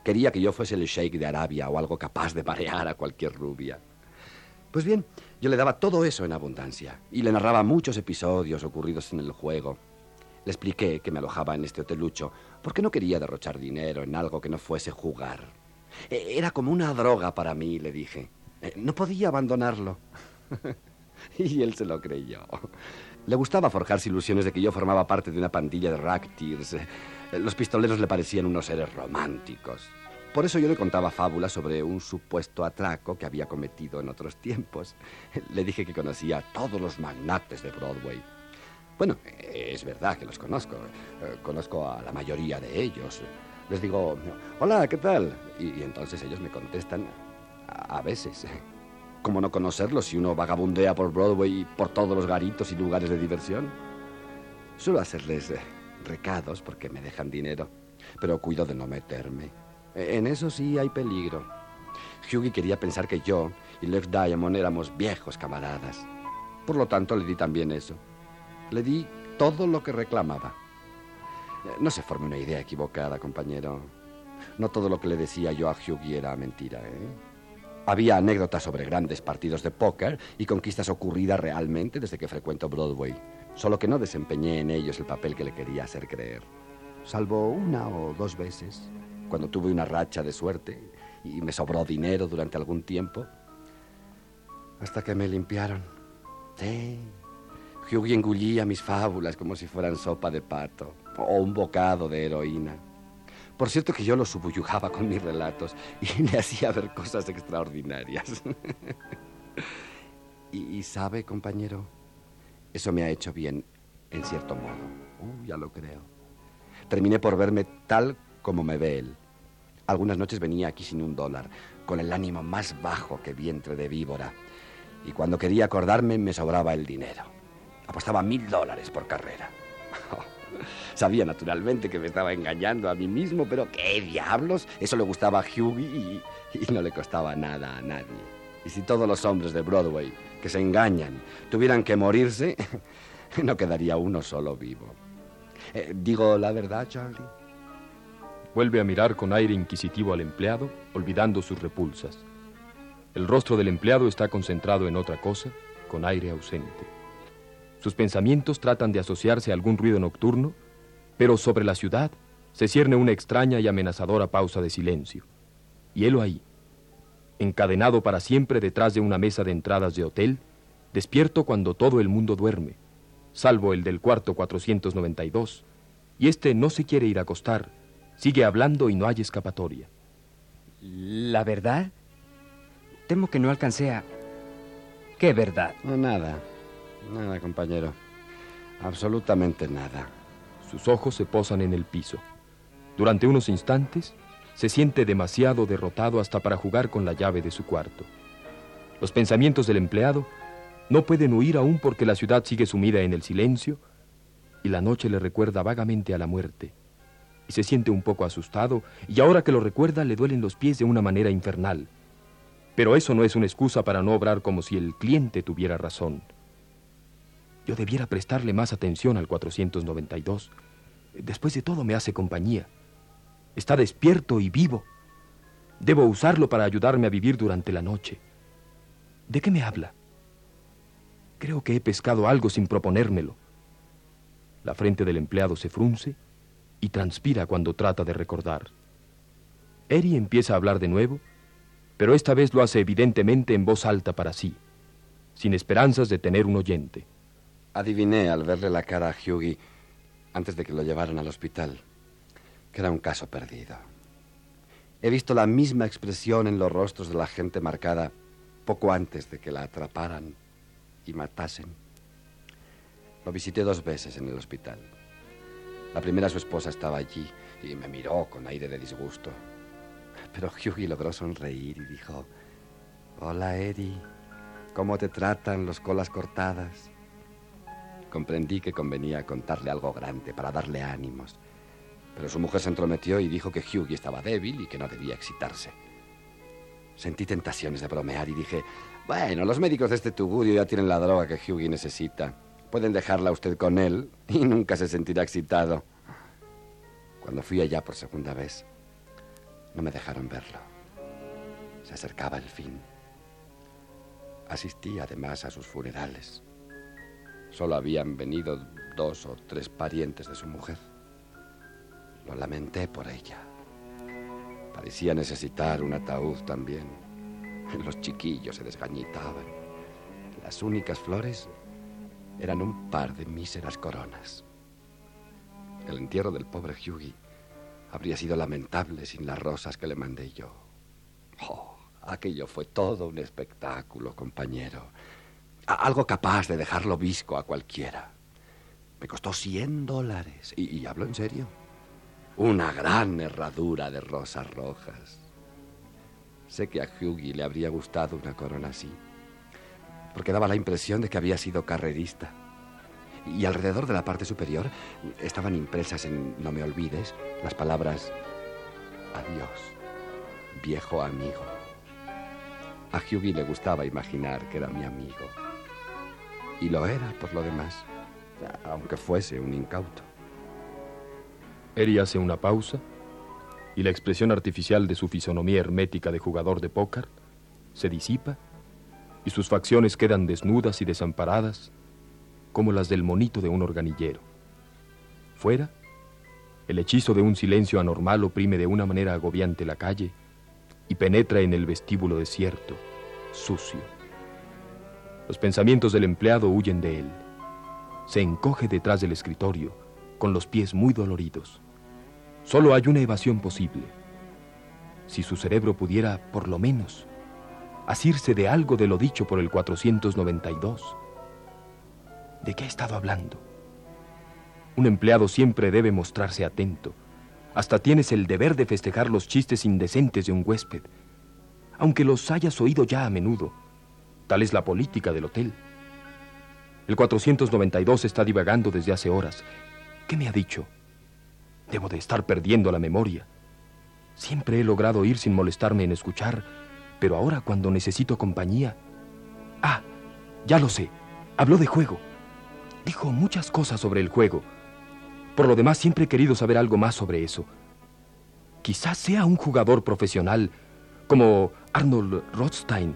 Quería que yo fuese el Sheikh de Arabia o algo capaz de marear a cualquier rubia. Pues bien, yo le daba todo eso en abundancia y le narraba muchos episodios ocurridos en el juego. Le expliqué que me alojaba en este hotelucho porque no quería derrochar dinero en algo que no fuese jugar. E, era como una droga para mí, le dije. E, no podía abandonarlo. y él se lo creyó. Le gustaba forjarse ilusiones de que yo formaba parte de una pandilla de racketeers. Los pistoleros le parecían unos seres románticos. Por eso yo le contaba fábulas sobre un supuesto atraco que había cometido en otros tiempos. Le dije que conocía a todos los magnates de Broadway. Bueno, es verdad que los conozco. Eh, conozco a la mayoría de ellos. Les digo, hola, ¿qué tal? Y, entonces ellos me contestan, a, veces. ¿Cómo no conocerlos si uno vagabundea por Broadway y por todos los garitos y lugares de diversión? Suelo hacerles recados porque me dejan dinero, pero cuido de no meterme. En eso sí hay peligro. Hughie quería pensar que yo y Lev Diamond éramos viejos camaradas. Por lo tanto, le di también eso. Le di todo lo que reclamaba. No se forme una idea equivocada, compañero. No todo lo que le decía yo a Hughie era mentira, ¿eh? Había anécdotas sobre grandes partidos de póker y conquistas ocurridas realmente desde que frecuento Broadway, solo que no desempeñé en ellos el papel que le quería hacer creer. Salvo una o dos veces, cuando tuve una racha de suerte y me sobró dinero durante algún tiempo, hasta que me limpiaron. Sí, Hughie engullía mis fábulas como si fueran sopa de pato o un bocado de heroína. Por cierto que yo lo subyugaba con mis relatos y le hacía ver cosas extraordinarias. y, sabe, compañero, eso me ha hecho bien en cierto modo. Uh, ya lo creo. Terminé por verme tal como me ve él. Algunas noches venía aquí sin un dólar, con el ánimo más bajo que vientre de víbora. Y cuando quería acordarme me sobraba el dinero. Apostaba mil dólares por carrera. Sabía naturalmente que me estaba engañando a mí mismo, pero ¿qué diablos? Eso le gustaba a Hughie y, no le costaba nada a nadie. Y si todos los hombres de Broadway que se engañan tuvieran que morirse, no quedaría uno solo vivo. Eh, ¿Digo la verdad, Charlie? Vuelve a mirar con aire inquisitivo al empleado, olvidando sus repulsas. El rostro del empleado está concentrado en otra cosa, con aire ausente. Sus pensamientos tratan de asociarse a algún ruido nocturno pero sobre la ciudad se cierne una extraña y amenazadora pausa de silencio. Y helo ahí, encadenado para siempre detrás de una mesa de entradas de hotel, despierto cuando todo el mundo duerme, salvo el del cuarto 492, y este no se quiere ir a acostar, sigue hablando y no hay escapatoria. ¿La verdad? Temo que no alcancé a... ¿Qué verdad? No, nada. Nada, compañero. Absolutamente nada. Sus ojos se posan en el piso. Durante unos instantes, se siente demasiado derrotado hasta para jugar con la llave de su cuarto. Los pensamientos del empleado no pueden huir aún porque la ciudad sigue sumida en el silencio y la noche le recuerda vagamente a la muerte. Y se siente un poco asustado y ahora que lo recuerda le duelen los pies de una manera infernal. Pero eso no es una excusa para no obrar como si el cliente tuviera razón. Yo debiera prestarle más atención al 492. Después de todo me hace compañía. Está despierto y vivo. Debo usarlo para ayudarme a vivir durante la noche. ¿De qué me habla? Creo que he pescado algo sin proponérmelo. La frente del empleado se frunce y transpira cuando trata de recordar. Eri empieza a hablar de nuevo, pero esta vez lo hace evidentemente en voz alta para sí, sin esperanzas de tener un oyente. Adiviné al verle la cara a Hughie antes de que lo llevaran al hospital que era un caso perdido. He visto la misma expresión en los rostros de la gente marcada poco antes de que la atraparan y matasen. Lo visité dos veces en el hospital. La primera su esposa estaba allí y me miró con aire de disgusto. Pero Hughie logró sonreír y dijo, Hola Eddie, ¿cómo te tratan los colas cortadas? Comprendí que convenía contarle algo grande para darle ánimos. Pero su mujer se entrometió y dijo que Hughie estaba débil y que no debía excitarse. Sentí tentaciones de bromear y dije, bueno, los médicos de este tugurio ya tienen la droga que Hughie necesita. Pueden dejarla usted con él y nunca se sentirá excitado. Cuando fui allá por segunda vez, no me dejaron verlo. Se acercaba el fin. Asistí además a sus funerales. Solo habían venido dos o tres parientes de su mujer. Lo lamenté por ella. Parecía necesitar un ataúd también. Los chiquillos se desgañitaban. Las únicas flores eran un par de míseras coronas. El entierro del pobre Hughie habría sido lamentable sin las rosas que le mandé yo. Oh, aquello fue todo un espectáculo, compañero. algo capaz de dejarlo visco a cualquiera. Me costó 100 dólares. Y, y hablo en serio. Una gran herradura de rosas rojas. Sé que a Hughie le habría gustado una corona así, porque daba la impresión de que había sido carrerista. Y alrededor de la parte superior estaban impresas en No me olvides las palabras Adiós, viejo amigo. A Hughie le gustaba imaginar que era mi amigo. Y lo era por lo demás, aunque fuese un incauto. Eri hace una pausa y la expresión artificial de su fisonomía hermética de jugador de póker se disipa y sus facciones quedan desnudas y desamparadas como las del monito de un organillero. Fuera, el hechizo de un silencio anormal oprime de una manera agobiante la calle y penetra en el vestíbulo desierto, sucio. Los pensamientos del empleado huyen de él. Se encoge detrás del escritorio, con los pies muy doloridos. Solo hay una evasión posible. Si su cerebro pudiera, por lo menos, asirse de algo de lo dicho por el 492. ¿De qué ha estado hablando? Un empleado siempre debe mostrarse atento. Hasta tienes el deber de festejar los chistes indecentes de un huésped, aunque los hayas oído ya a menudo. Tal es la política del hotel. El 492 está divagando desde hace horas ¿Qué me ha dicho? Debo de estar perdiendo la memoria. Siempre he logrado ir sin molestarme en escuchar, pero ahora cuando necesito compañía... Ah, ya lo sé. Habló de juego. Dijo muchas cosas sobre el juego. Por lo demás, siempre he querido saber algo más sobre eso. Quizás sea un jugador profesional, como Arnold Rothstein.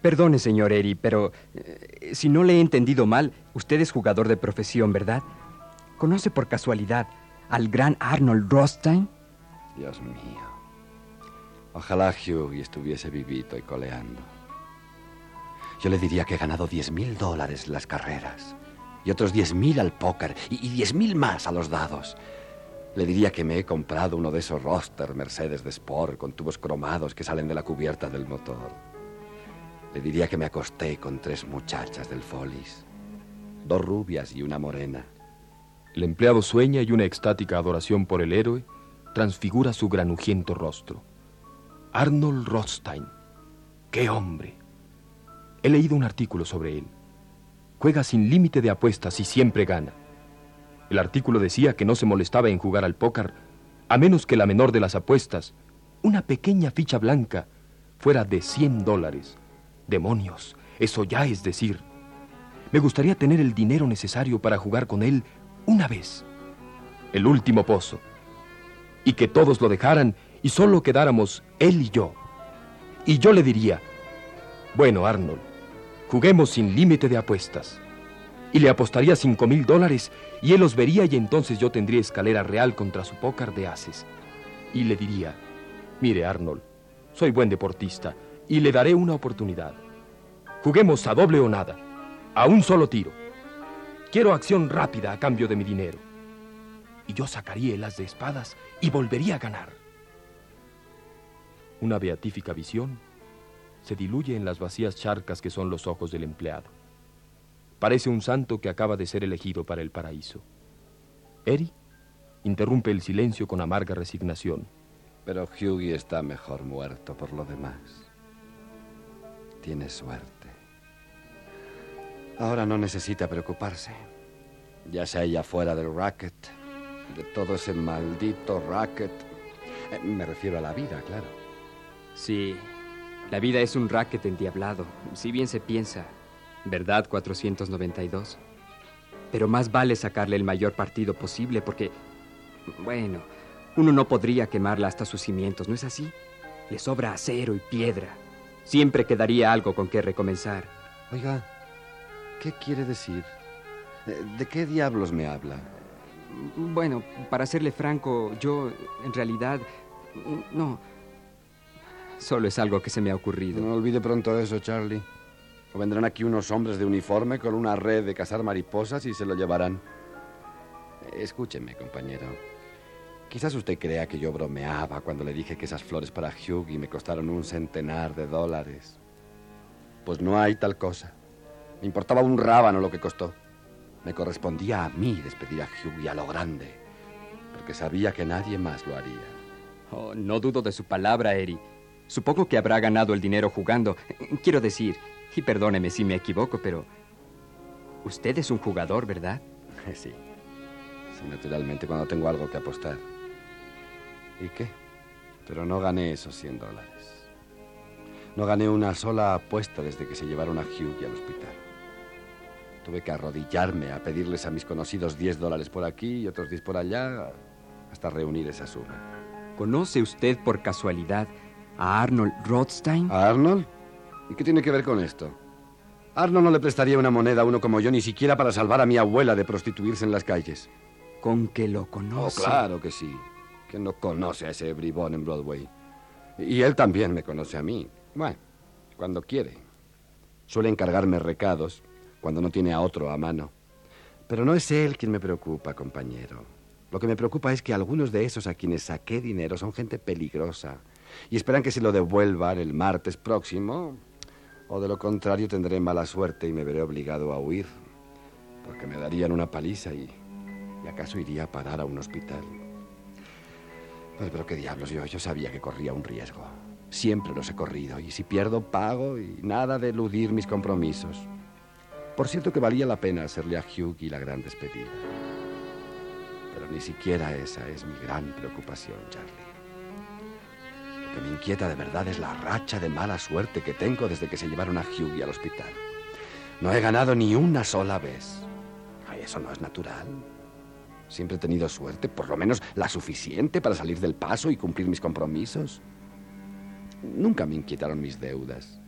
Perdone, señor Eri, pero eh, si no le he entendido mal, usted es jugador de profesión, ¿verdad? ¿Conoce por casualidad al gran Arnold Rothstein? Dios mío. Ojalá Hugh estuviese vivito y coleando. Yo le diría que he ganado 10 mil dólares las carreras y otros 10 mil al póker y, y 10 mil más a los dados. Le diría que me he comprado uno de esos roster Mercedes de Sport con tubos cromados que salen de la cubierta del motor. Le diría que me acosté con tres muchachas del Follis, dos rubias y una morena. El empleado sueña y una extática adoración por el héroe transfigura su granujiento rostro. Arnold Rothstein. ¡Qué hombre! He leído un artículo sobre él. Juega sin límite de apuestas y siempre gana. El artículo decía que no se molestaba en jugar al póker a menos que la menor de las apuestas, una pequeña ficha blanca, fuera de 100 dólares. Demonios, eso ya es decir. Me gustaría tener el dinero necesario para jugar con él una vez. El último pozo. Y que todos lo dejaran y solo quedáramos él y yo. Y yo le diría, bueno, Arnold, juguemos sin límite de apuestas. Y le apostaría cinco mil dólares y él los vería y entonces yo tendría escalera real contra su pócar de haces. Y le diría, mire, Arnold, soy buen deportista y le daré una oportunidad. Juguemos a doble o nada, a un solo tiro. Quiero acción rápida a cambio de mi dinero. Y yo sacaría el as de espadas y volvería a ganar. Una beatífica visión se diluye en las vacías charcas que son los ojos del empleado. Parece un santo que acaba de ser elegido para el paraíso. Eri interrumpe el silencio con amarga resignación. Pero Hughie está mejor muerto por lo demás. Tiene suerte. Ahora no necesita preocuparse. Ya sea ella fuera del racket, de todo ese maldito racket. Eh, me refiero a la vida, claro. Sí, la vida es un racket endiablado, si bien se piensa. ¿Verdad, 492? Pero más vale sacarle el mayor partido posible porque, bueno, uno no podría quemarla hasta sus cimientos, ¿no es así? Le sobra acero y piedra. Siempre quedaría algo con que recomenzar. Oiga, ¿qué quiere decir? Eh, ¿De qué diablos me habla? Bueno, para serle franco, yo en realidad no. Solo es algo que se me ha ocurrido. No olvide pronto eso, Charlie. O vendrán aquí unos hombres de uniforme con una red de cazar mariposas y se lo llevarán. Escúcheme, compañero. Quizás usted crea que yo bromeaba cuando le dije que esas flores para Hugh me costaron un centenar de dólares. Pues no hay tal cosa. Me importaba un rábano lo que costó. Me correspondía a mí despedir a Hugh a lo grande, porque sabía que nadie más lo haría. Oh, no dudo de su palabra, Eri. Supongo que habrá ganado el dinero jugando. Quiero decir, y perdóneme si me equivoco, pero... Usted es un jugador, ¿verdad? Sí. Sí, naturalmente, cuando tengo algo que apostar. ¿Y qué? Pero no gané esos 100 dólares. No gané una sola apuesta desde que se llevaron a Hugh al hospital. Tuve que arrodillarme a pedirles a mis conocidos 10 dólares por aquí y otros 10 por allá hasta reunir esa suma. ¿Conoce usted por casualidad a Arnold Rothstein? ¿A Arnold? ¿Y qué tiene que ver con esto? Arnold no le prestaría una moneda a uno como yo ni siquiera para salvar a mi abuela de prostituirse en las calles. ¿Con que lo conoce? Oh, claro que sí. Que no conoce a ese bribón en Broadway. Y él también me conoce a mí. Bueno, cuando quiere. Suele encargarme recados cuando no tiene a otro a mano. Pero no es él quien me preocupa, compañero. Lo que me preocupa es que algunos de esos a quienes saqué dinero son gente peligrosa y esperan que se lo devuelvan el martes próximo o de lo contrario tendré mala suerte y me veré obligado a huir, porque me darían una paliza y, acaso iría a parar a un hospital. Pues, pero qué diablos, yo, yo sabía que corría un riesgo. Siempre los he corrido y si pierdo pago y nada de eludir mis compromisos. Por cierto que valía la pena hacerle a Hugh y la gran despedida. Pero ni siquiera esa es mi gran preocupación, Charlie. Lo que me inquieta de verdad es la racha de mala suerte que tengo desde que se llevaron a Hughie al hospital. No he ganado ni una sola vez. Ay, eso no es natural. Siempre he tenido suerte, por lo menos la suficiente para salir del paso y cumplir mis compromisos. Nunca me inquietaron mis deudas.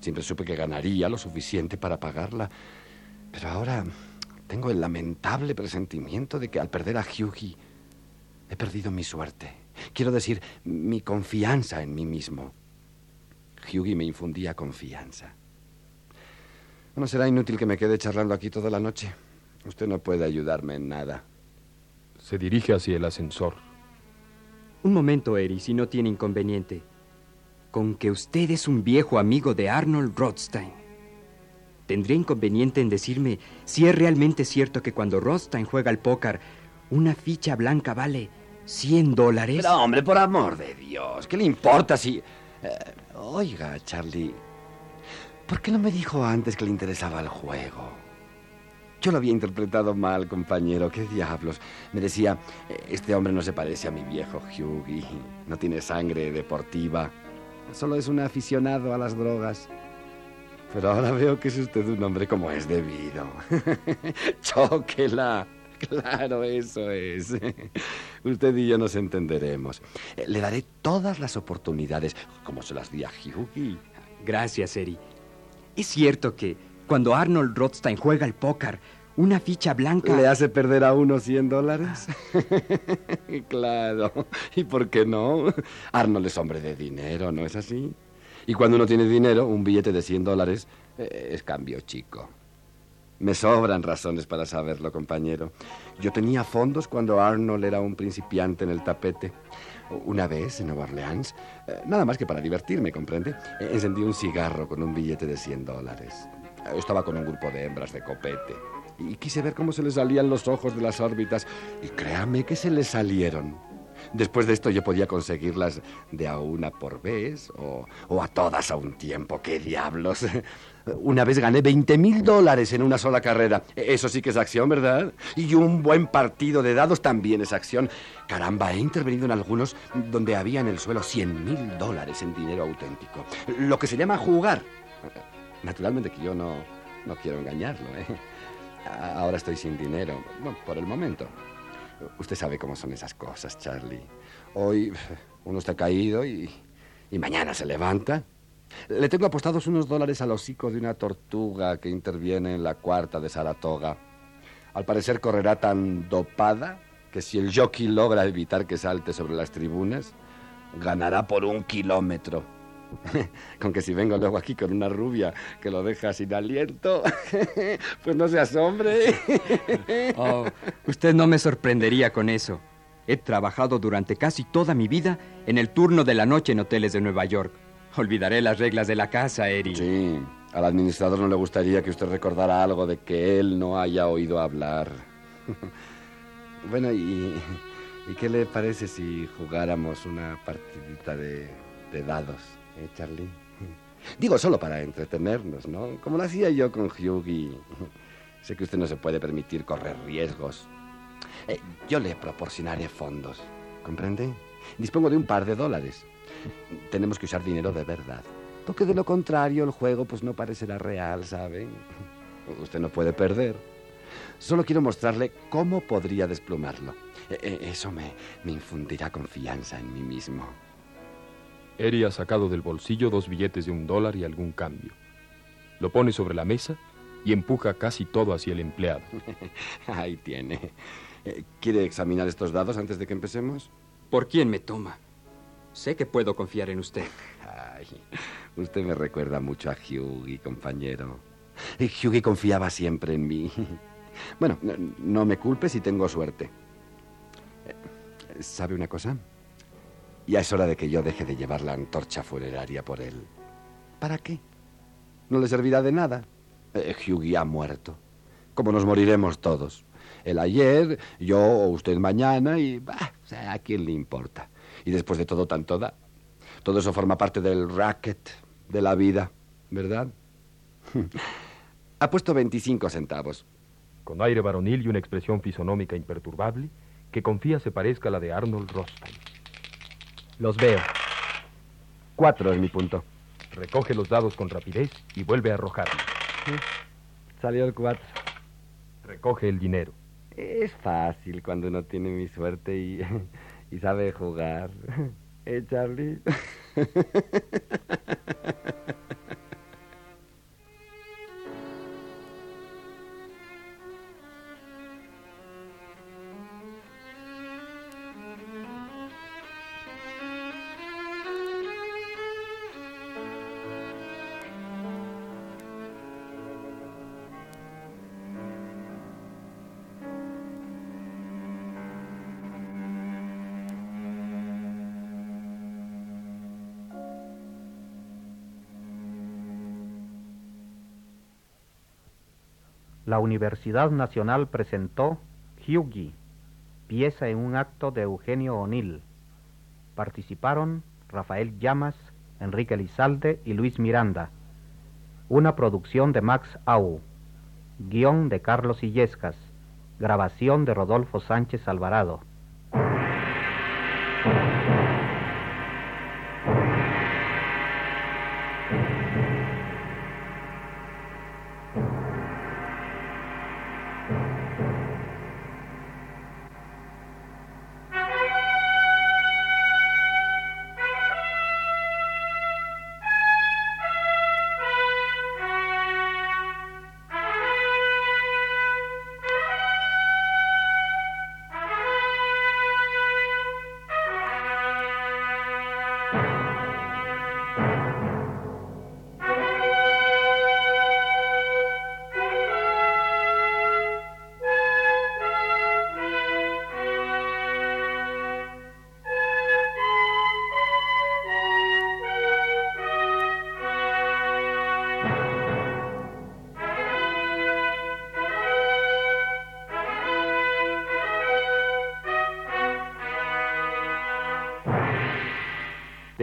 Siempre supe que ganaría lo suficiente para pagarla. Pero ahora tengo el lamentable presentimiento de que al perder a Hughie he perdido mi suerte. Quiero decir, mi confianza en mí mismo. Hughie me infundía confianza. No será inútil que me quede charlando aquí toda la noche. Usted no puede ayudarme en nada. Se dirige hacia el ascensor. Un momento, Eri, si no tiene inconveniente. Con que usted es un viejo amigo de Arnold Rothstein. ¿Tendría inconveniente en decirme si es realmente cierto que cuando Rothstein juega al póker, una ficha blanca vale ¿Cien dólares? Pero, hombre, por amor de Dios, ¿qué le importa si... Eh, oiga, Charlie, ¿por qué no me dijo antes que le interesaba el juego? Yo lo había interpretado mal, compañero. ¿Qué diablos? Me decía, este hombre no se parece a mi viejo Hugh y no tiene sangre deportiva. Solo es un aficionado a las drogas. Pero ahora veo que es usted un hombre como es debido. Chóquela. Claro, eso es. Usted y yo nos entenderemos. Le daré todas las oportunidades, como se las di a Hughie. Gracias, Eri. Es cierto que cuando Arnold Rothstein juega al póker, una ficha blanca... ¿Le hace perder a uno 100 dólares? claro. ¿Y por qué no? Arnold es hombre de dinero, ¿no es así? Y cuando uno tiene dinero, un billete de 100 dólares eh, es cambio chico. Me sobran razones para saberlo, compañero. Yo tenía fondos cuando Arnold era un principiante en el tapete. Una vez, en Nueva Orleans, eh, nada más que para divertirme, ¿comprende? Encendí un cigarro con un billete de 100 dólares. Estaba con un grupo de hembras de copete. Y quise ver cómo se les salían los ojos de las órbitas. Y créame que se les salieron. Después de esto yo podía conseguirlas de a una por vez o, o a todas a un tiempo. ¡Qué diablos! Una vez gané 20 mil dólares en una sola carrera. Eso sí que es acción, ¿verdad? Y un buen partido de dados también es acción. Caramba, he intervenido en algunos donde había en el suelo 100 mil dólares en dinero auténtico. Lo que se llama jugar. Naturalmente que yo no, no quiero engañarlo, ¿eh? Ahora estoy sin dinero, por el momento. Usted sabe cómo son esas cosas, Charlie. Hoy uno está caído y, y mañana se levanta. Le tengo apostados unos dólares al hocico de una tortuga que interviene en la cuarta de Saratoga. Al parecer correrá tan dopada que si el jockey logra evitar que salte sobre las tribunas, ganará por un kilómetro. con que si vengo luego aquí con una rubia que lo deja sin aliento, pues no se asombre. oh, usted no me sorprendería con eso. He trabajado durante casi toda mi vida en el turno de la noche en hoteles de Nueva York. Olvidaré las reglas de la casa, Eri. Sí, al administrador no le gustaría que usted recordara algo de que él no haya oído hablar. bueno, ¿y, ¿y qué le parece si jugáramos una partidita de, de dados, eh, Charlie? Digo, solo para entretenernos, ¿no? Como lo hacía yo con Hughie. Sé que usted no se puede permitir correr riesgos. Eh, yo le proporcionaré fondos. ¿Comprende? Dispongo de un par de dólares. Tenemos que usar dinero de verdad. Porque de lo contrario el juego pues no parecerá real, ¿sabe? Usted no puede perder. Solo quiero mostrarle cómo podría desplumarlo. E, e, eso me, me infundirá confianza en mí mismo. Eri ha sacado del bolsillo dos billetes de un dólar y algún cambio. Lo pone sobre la mesa y empuja casi todo hacia el empleado. Ahí tiene. Eh, ¿Quiere examinar estos dados antes de que empecemos? ¿Por quién me toma? Sé que puedo confiar en usted. Usted me recuerda mucho a Hughie, compañero. Hughie confiaba siempre en mí. Bueno, no me culpe si tengo suerte. Eh, ¿Sabe una cosa? Ya es hora de que yo deje de llevar la antorcha funeraria por él. ¿Para qué? No le servirá de nada. Eh, Hughie ha muerto. Como nos moriremos todos. El ayer, yo o usted mañana y... Bah, ¿A quién le importa? Y después de todo, tanto da. Todo eso forma parte del racket de la vida, ¿verdad? ha puesto 25 centavos. Con aire varonil y una expresión fisonómica imperturbable que confía se parezca a la de Arnold Rothstein. Los veo. Cuatro es mi punto. Recoge los dados con rapidez y vuelve a arrojarlos. Salió el cuatro. Recoge el dinero. Es fácil cuando uno tiene mi suerte y, sabe jugar. ¿Eh, Charlie? la Universidad Nacional presentó Hughie, pieza en un acto de Eugenio O'Neill. Participaron Rafael Llamas, Enrique Lizalde y Luis Miranda. Una producción de Max Au. Guión de Carlos Illescas. Grabación de Rodolfo Sánchez Alvarado.